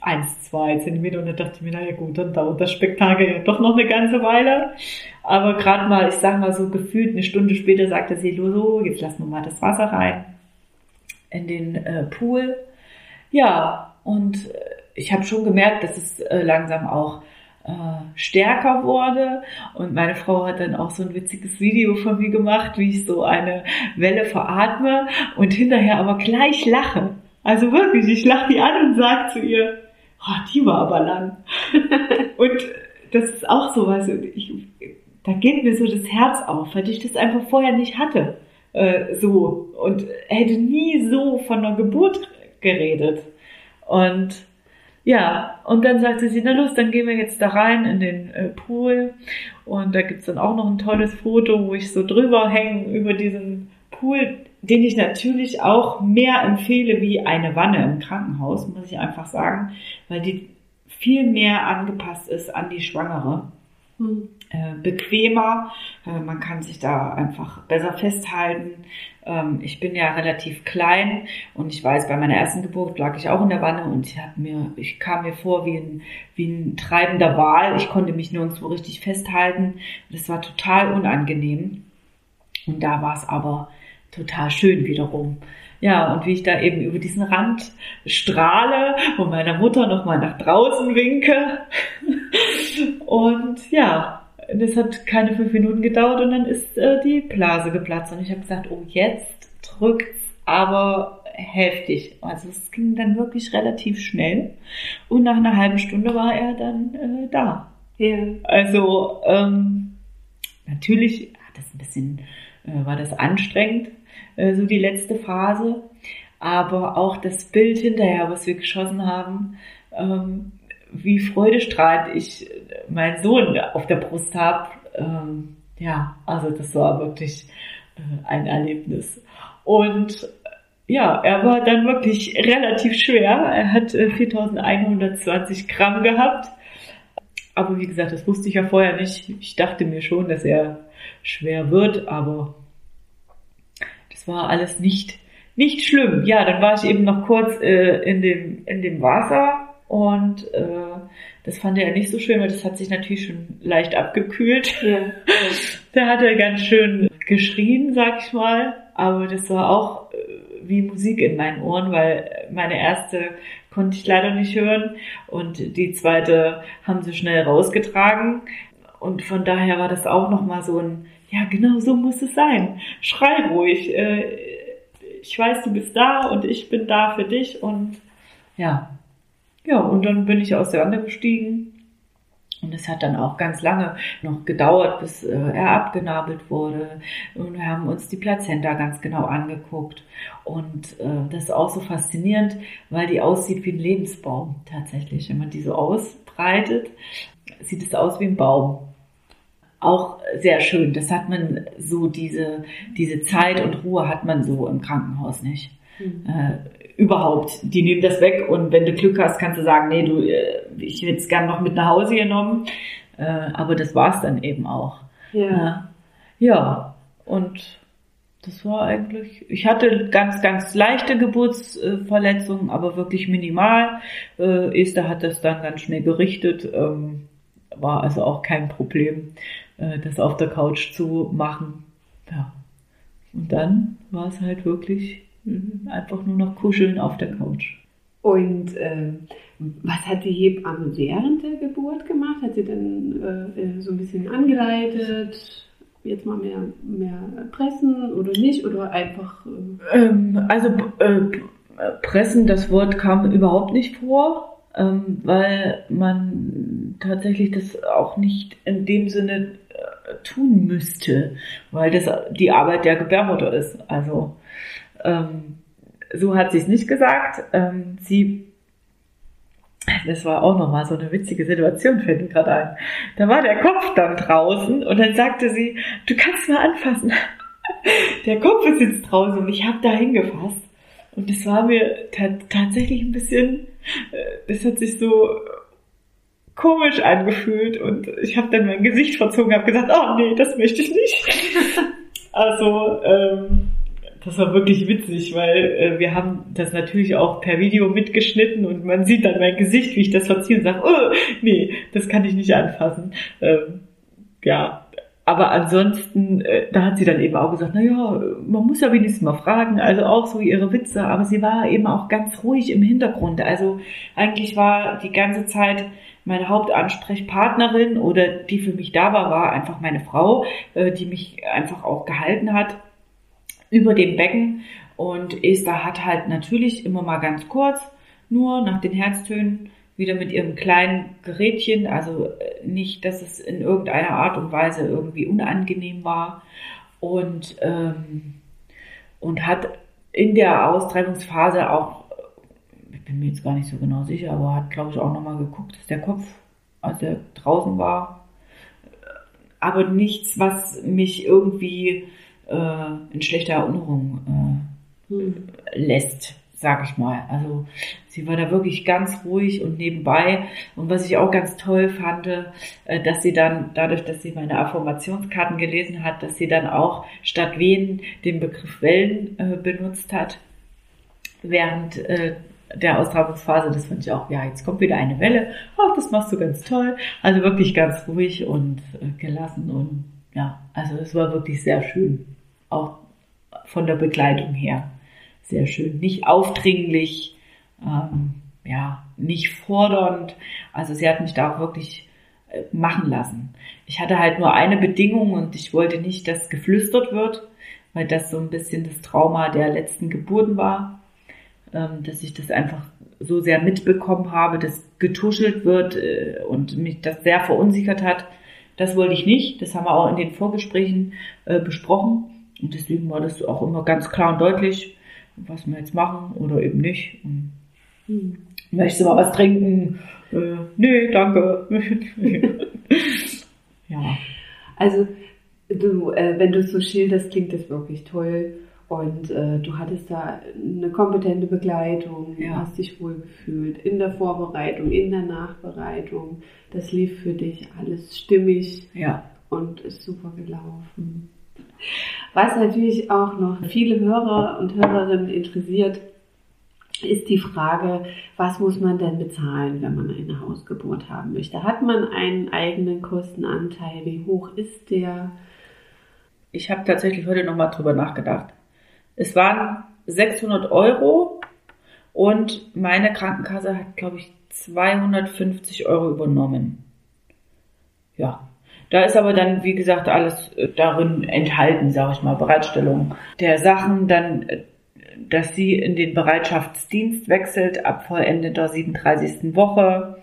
eins, zwei Zentimeter. Und dann dachte ich mir, naja gut, dann dauert das Spektakel ja doch noch eine ganze Weile. Aber gerade mal, ich sag mal so gefühlt eine Stunde später sagte sie, so, jetzt lassen wir mal das Wasser rein in den äh, Pool. Ja, und äh, ich habe schon gemerkt, dass es äh, langsam auch stärker wurde. Und meine Frau hat dann auch so ein witziges Video von mir gemacht, wie ich so eine Welle veratme und hinterher aber gleich lache. Also wirklich, ich lache die an und sage zu ihr, oh, die war aber lang. und das ist auch so was, ich, da geht mir so das Herz auf, weil ich das einfach vorher nicht hatte. Äh, so und hätte nie so von einer Geburt geredet. Und ja, und dann sagte sie, na los, dann gehen wir jetzt da rein in den äh, Pool. Und da gibt's dann auch noch ein tolles Foto, wo ich so drüber hänge über diesen Pool, den ich natürlich auch mehr empfehle wie eine Wanne im Krankenhaus, muss ich einfach sagen, weil die viel mehr angepasst ist an die Schwangere. Äh, bequemer, äh, man kann sich da einfach besser festhalten. Ähm, ich bin ja relativ klein und ich weiß, bei meiner ersten Geburt lag ich auch in der Wanne und ich mir, ich kam mir vor wie ein, wie ein treibender Wal. Ich konnte mich nirgendwo richtig festhalten. Das war total unangenehm. Und da war es aber total schön wiederum. Ja, und wie ich da eben über diesen Rand strahle und meiner Mutter nochmal nach draußen winke. Und ja, das hat keine fünf Minuten gedauert und dann ist äh, die Blase geplatzt. Und ich habe gesagt, oh, jetzt drückt's aber heftig. Also es ging dann wirklich relativ schnell. Und nach einer halben Stunde war er dann äh, da. Ja. Also ähm, natürlich hat das ein bisschen, äh, war das anstrengend, so die letzte Phase. Aber auch das Bild hinterher, was wir geschossen haben, ähm, wie freudestrahlend ich meinen Sohn auf der Brust habe. Ähm, ja, also das war wirklich äh, ein Erlebnis. Und ja, er war dann wirklich relativ schwer. Er hat äh, 4120 Gramm gehabt. Aber wie gesagt, das wusste ich ja vorher nicht. Ich dachte mir schon, dass er schwer wird, aber das war alles nicht, nicht schlimm. Ja, dann war ich eben noch kurz äh, in, dem, in dem Wasser und äh, das fand er nicht so schön, weil das hat sich natürlich schon leicht abgekühlt. Ja. da hat er ganz schön geschrien, sag ich mal. Aber das war auch äh, wie Musik in meinen Ohren, weil meine erste konnte ich leider nicht hören und die zweite haben sie schnell rausgetragen. Und von daher war das auch nochmal so ein, ja genau so muss es sein. Schrei ruhig. Äh, ich weiß, du bist da und ich bin da für dich und ja, ja, und dann bin ich aus der Wanne gestiegen. Und es hat dann auch ganz lange noch gedauert, bis äh, er abgenabelt wurde. Und wir haben uns die Plazenta ganz genau angeguckt. Und äh, das ist auch so faszinierend, weil die aussieht wie ein Lebensbaum tatsächlich. Wenn man die so ausbreitet, sieht es aus wie ein Baum. Auch sehr schön. Das hat man so, diese, diese Zeit und Ruhe hat man so im Krankenhaus nicht. Mhm. Äh, überhaupt. Die nehmen das weg und wenn du Glück hast, kannst du sagen, nee, du, äh, ich hätte es gern noch mit nach Hause genommen. Äh, aber das war's dann eben auch. Ja. ja. Und das war eigentlich, ich hatte ganz, ganz leichte Geburtsverletzungen, aber wirklich minimal. Äh, Esther hat das dann ganz schnell gerichtet, ähm, war also auch kein Problem, äh, das auf der Couch zu machen. Ja. Und dann war es halt wirklich mhm, einfach nur noch kuscheln auf der Couch. Und äh, was hat die Hebamme während der Geburt gemacht? Hat sie dann äh, äh so ein bisschen angeleitet? jetzt mal mehr, mehr pressen oder nicht oder einfach? Äh ähm, also äh, pressen, das Wort kam überhaupt nicht vor, ähm, weil man tatsächlich das auch nicht in dem Sinne äh, tun müsste, weil das die Arbeit der Gebärmutter ist. Also ähm, so hat sie es nicht gesagt. Ähm, sie das war auch nochmal so eine witzige Situation, fällt mir gerade ein. Da war der Kopf dann draußen und dann sagte sie, du kannst mal anfassen. Der Kopf ist jetzt draußen und ich habe da hingefasst. Und das war mir tatsächlich ein bisschen, äh, das hat sich so komisch angefühlt und ich habe dann mein Gesicht verzogen, habe gesagt, oh nee, das möchte ich nicht. Also ähm, das war wirklich witzig, weil äh, wir haben das natürlich auch per Video mitgeschnitten und man sieht dann mein Gesicht, wie ich das verziehe und sage, oh, nee, das kann ich nicht anfassen. Ähm, ja, aber ansonsten, äh, da hat sie dann eben auch gesagt, na ja, man muss ja wenigstens mal fragen, also auch so ihre Witze, aber sie war eben auch ganz ruhig im Hintergrund. Also eigentlich war die ganze Zeit meine Hauptansprechpartnerin oder die für mich da war, war einfach meine Frau, äh, die mich einfach auch gehalten hat über dem Becken. Und Esther hat halt natürlich immer mal ganz kurz, nur nach den Herztönen, wieder mit ihrem kleinen Gerätchen, also äh, nicht, dass es in irgendeiner Art und Weise irgendwie unangenehm war. Und, ähm, und hat in der Austreibungsphase auch, bin mir jetzt gar nicht so genau sicher, aber hat, glaube ich, auch nochmal geguckt, dass der Kopf, als er draußen war, aber nichts, was mich irgendwie äh, in schlechter Erinnerung äh, hm. lässt, sag ich mal. Also sie war da wirklich ganz ruhig und nebenbei. Und was ich auch ganz toll fand, äh, dass sie dann, dadurch, dass sie meine Affirmationskarten gelesen hat, dass sie dann auch statt Wehen den Begriff Wellen äh, benutzt hat, während äh, der Austragungsphase, das fand ich auch, ja, jetzt kommt wieder eine Welle, ach, das machst du ganz toll. Also wirklich ganz ruhig und äh, gelassen und ja, also es war wirklich sehr schön auch von der Begleitung her sehr schön. Nicht aufdringlich, ähm, ja, nicht fordernd. Also sie hat mich da auch wirklich äh, machen lassen. Ich hatte halt nur eine Bedingung und ich wollte nicht, dass geflüstert wird, weil das so ein bisschen das Trauma der letzten Geburten war, dass ich das einfach so sehr mitbekommen habe, dass getuschelt wird äh, und mich das sehr verunsichert hat. Das wollte ich nicht. Das haben wir auch in den Vorgesprächen äh, besprochen. Und deswegen war das auch immer ganz klar und deutlich, was wir jetzt machen oder eben nicht. Und hm. Möchtest du mal was trinken? Äh, nee, danke. ja. Also, du, äh, wenn du es so schilderst, klingt das wirklich toll. Und äh, du hattest da eine kompetente Begleitung, ja. hast dich wohl gefühlt in der Vorbereitung, in der Nachbereitung. Das lief für dich alles stimmig ja. und ist super gelaufen. Was natürlich auch noch viele Hörer und Hörerinnen interessiert, ist die Frage, was muss man denn bezahlen, wenn man eine Hausgeburt haben möchte? Hat man einen eigenen Kostenanteil? Wie hoch ist der? Ich habe tatsächlich heute nochmal drüber nachgedacht. Es waren 600 Euro und meine Krankenkasse hat, glaube ich, 250 Euro übernommen. Ja, da ist aber dann, wie gesagt, alles äh, darin enthalten, sage ich mal, Bereitstellung der Sachen, dann, äh, dass sie in den Bereitschaftsdienst wechselt ab vollendeter 37. Woche.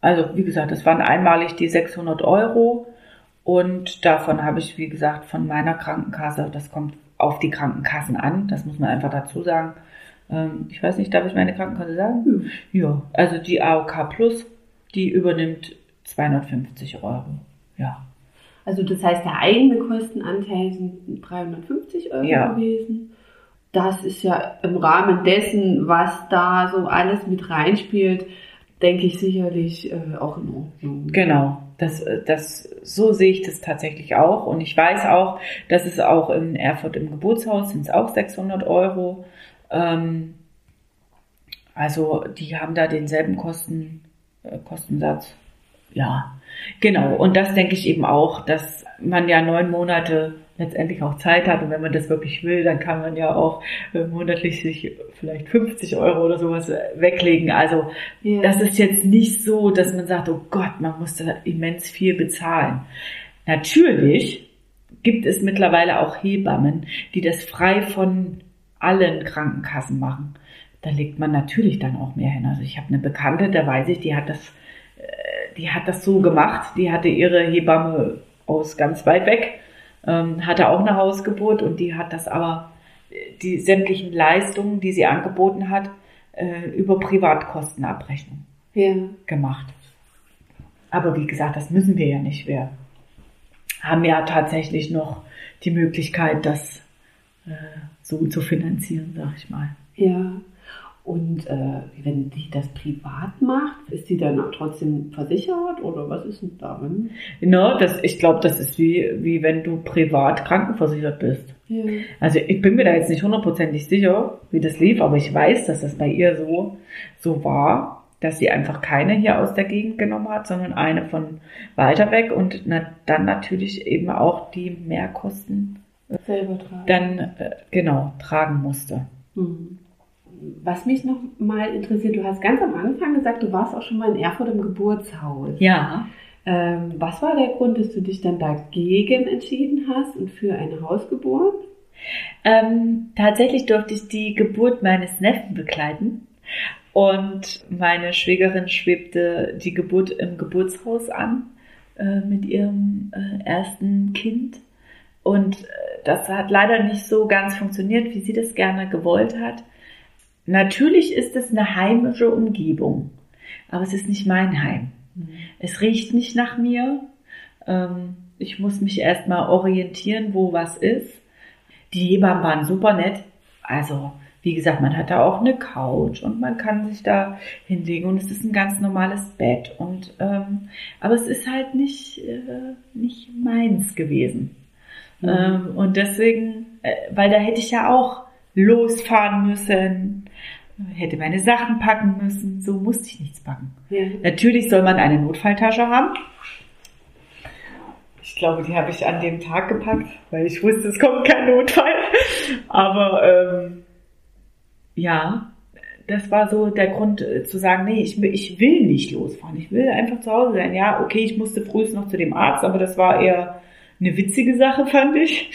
Also, wie gesagt, das waren einmalig die 600 Euro und davon habe ich, wie gesagt, von meiner Krankenkasse, das kommt auf die Krankenkassen an, das muss man einfach dazu sagen. Ähm, ich weiß nicht, darf ich meine Krankenkasse sagen? Ja, also die AOK Plus, die übernimmt 250 Euro. Ja. Also das heißt, der eigene Kostenanteil sind 350 Euro ja. gewesen. Das ist ja im Rahmen dessen, was da so alles mit reinspielt, denke ich sicherlich äh, auch in Ordnung. Genau. Das, das, so sehe ich das tatsächlich auch. Und ich weiß auch, dass es auch in Erfurt im Geburtshaus sind es auch 600 Euro. Ähm, also die haben da denselben Kosten, äh, Kostensatz. Ja, genau. Und das denke ich eben auch, dass man ja neun Monate letztendlich auch Zeit hat und wenn man das wirklich will, dann kann man ja auch äh, monatlich sich vielleicht 50 Euro oder sowas äh, weglegen. Also Ja. das ist jetzt nicht so, dass man sagt, oh Gott, man muss da immens viel bezahlen. Natürlich gibt es mittlerweile auch Hebammen, die das frei von allen Krankenkassen machen. Da legt man natürlich dann auch mehr hin. Also ich habe eine Bekannte, da weiß ich, die hat das, äh, die hat das so gemacht. Die hatte ihre Hebamme aus ganz weit weg, ähm, hatte auch eine Hausgeburt und die hat das aber, die sämtlichen Leistungen, die sie angeboten hat, äh, über Privatkostenabrechnung Ja. gemacht. Aber wie gesagt, das müssen wir ja nicht. Wir haben ja tatsächlich noch die Möglichkeit, das äh, so zu finanzieren, sag ich mal. Ja. Und äh, wenn die das privat macht, ist die dann auch trotzdem versichert oder was ist denn da? No, das, ich glaube, das ist wie, wie wenn du privat krankenversichert bist. Ja. Also ich bin mir da jetzt nicht hundertprozentig sicher, wie das lief, aber ich weiß, dass das bei ihr so, so war, dass sie einfach keine hier aus der Gegend genommen hat, sondern eine von weiter weg und na, dann natürlich eben auch die Mehrkosten Selber tragen. dann äh, genau tragen musste. Hm. Was mich noch mal interessiert, du hast ganz am Anfang gesagt, du warst auch schon mal in Erfurt im Geburtshaus. Ja. Ähm, was war der Grund, dass du dich dann dagegen entschieden hast und für eine Hausgeburt? Ähm, tatsächlich durfte ich die Geburt meines Neffen begleiten und meine Schwägerin schwebte die Geburt im Geburtshaus an äh, mit ihrem äh, ersten Kind und äh, das hat leider nicht so ganz funktioniert, wie sie das gerne gewollt hat. Natürlich ist es eine heimische Umgebung, aber es ist nicht mein Heim. Es riecht nicht nach mir. Ähm, ich muss mich erstmal orientieren, wo was ist. Die Hebammen waren super nett. Also, wie gesagt, man hat da auch eine Couch und man kann sich da hinlegen und es ist ein ganz normales Bett. Und ähm, aber es ist halt nicht, äh, nicht meins gewesen. Mhm. Ähm, und deswegen, äh, weil da hätte ich ja auch losfahren müssen, hätte meine Sachen packen müssen, so musste ich nichts packen. Ja. Natürlich soll man eine Notfalltasche haben. Ich glaube, die habe ich an dem Tag gepackt, weil ich wusste, es kommt kein Notfall. Aber ähm, ja, das war so der Grund äh, zu sagen, nee, ich, will- ich will nicht losfahren. Ich will einfach zu Hause sein. Ja, okay, ich musste frühst noch zu dem Arzt, aber das war eher eine witzige Sache, fand ich,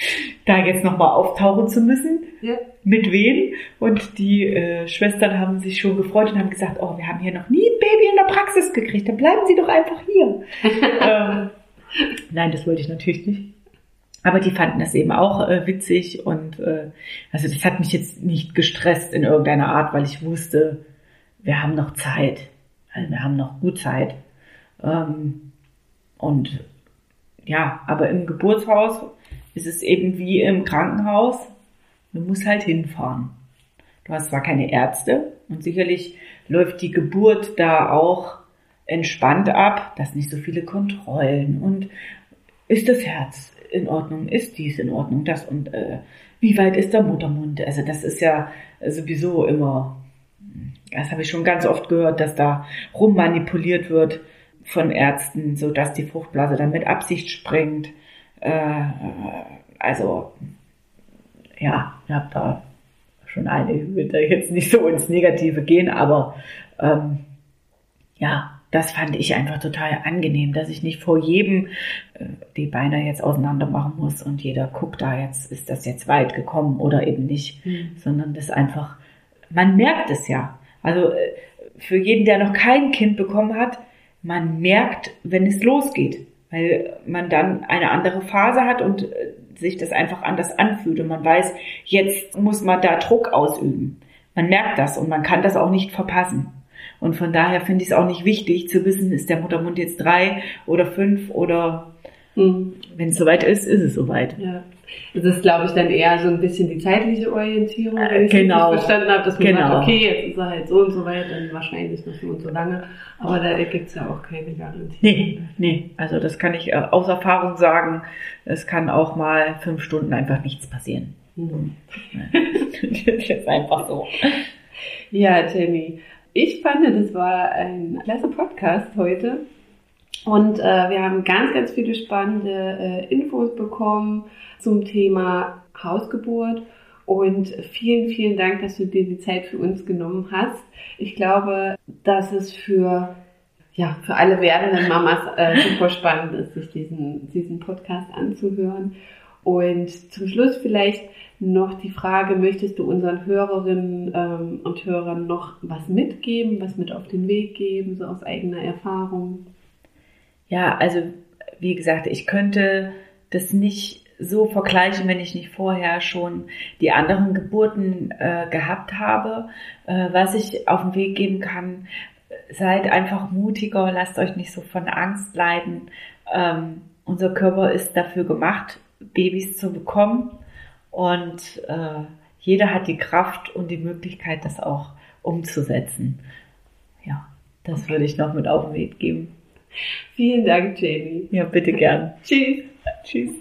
da jetzt nochmal auftauchen zu müssen Ja. mit wem. Und die äh, Schwestern haben sich schon gefreut und haben gesagt, oh, wir haben hier noch nie ein Baby in der Praxis gekriegt, dann bleiben Sie doch einfach hier. ähm, nein, das wollte ich natürlich nicht. Aber die fanden das eben auch äh, witzig und äh, also das hat mich jetzt nicht gestresst in irgendeiner Art, weil ich wusste, wir haben noch Zeit. Also wir haben noch gut Zeit. Ähm, und ja, aber im Geburtshaus ist es eben wie im Krankenhaus. Du musst halt hinfahren. Du hast zwar keine Ärzte und sicherlich läuft die Geburt da auch entspannt ab, dass nicht so viele Kontrollen und ist das Herz in Ordnung, ist dies in Ordnung, das und äh, wie weit ist der Muttermund? Also das ist ja sowieso immer, das habe ich schon ganz oft gehört, dass da rummanipuliert wird von Ärzten, so dass die Fruchtblase dann mit Absicht springt. Äh, also ja, ich habe da schon eine, ich will da jetzt nicht so ins Negative gehen, aber ähm, ja, das fand ich einfach total angenehm, dass ich nicht vor jedem äh, die Beine jetzt auseinander machen muss und jeder guckt da jetzt, ist das jetzt weit gekommen oder eben nicht, Mhm. sondern das einfach, man merkt es ja. Also äh, für jeden, der noch kein Kind bekommen hat, man merkt, wenn es losgeht, weil man dann eine andere Phase hat und äh, sich das einfach anders anfühlt und man weiß, jetzt muss man da Druck ausüben. Man merkt das und man kann das auch nicht verpassen. Und von daher finde ich es auch nicht wichtig zu wissen, ist der Muttermund jetzt drei oder fünf oder Mhm. wenn es soweit ist, ist es soweit. Ja. Das ist, glaube ich, dann eher so ein bisschen die zeitliche Orientierung, wenn ich Genau. richtig verstanden habe, dass man Genau. sagt, okay, jetzt ist er halt so und so weit und wahrscheinlich noch so und so lange. Aber da gibt es ja auch keine Garantie. Nee, nee, also das kann ich äh, aus Erfahrung sagen. Es kann auch mal fünf Stunden einfach nichts passieren. Mhm. das ist einfach so. Ja, Jenny, ich fand, das war ein klasse Podcast heute. Und äh, wir haben ganz, ganz viele spannende äh, Infos bekommen zum Thema Hausgeburt. Und vielen, vielen Dank, dass du dir die Zeit für uns genommen hast. Ich glaube, dass es für, ja, für alle werdenden Mamas äh, super spannend ist, sich diesen, diesen Podcast anzuhören. Und zum Schluss vielleicht noch die Frage, möchtest du unseren Hörerinnen ähm, und Hörern noch was mitgeben, was mit auf den Weg geben, so aus eigener Erfahrung? Ja, also wie gesagt, ich könnte das nicht so vergleichen, wenn ich nicht vorher schon die anderen Geburten äh, gehabt habe. Äh, was ich auf den Weg geben kann, seid einfach mutiger, lasst euch nicht so von Angst leiden. Ähm, unser Körper ist dafür gemacht, Babys zu bekommen und äh, jeder hat die Kraft und die Möglichkeit, das auch umzusetzen. Ja, das würde ich noch mit auf den Weg geben. Vielen Dank, Jamie. Ja, bitte gern. Tschüss. Tschüss.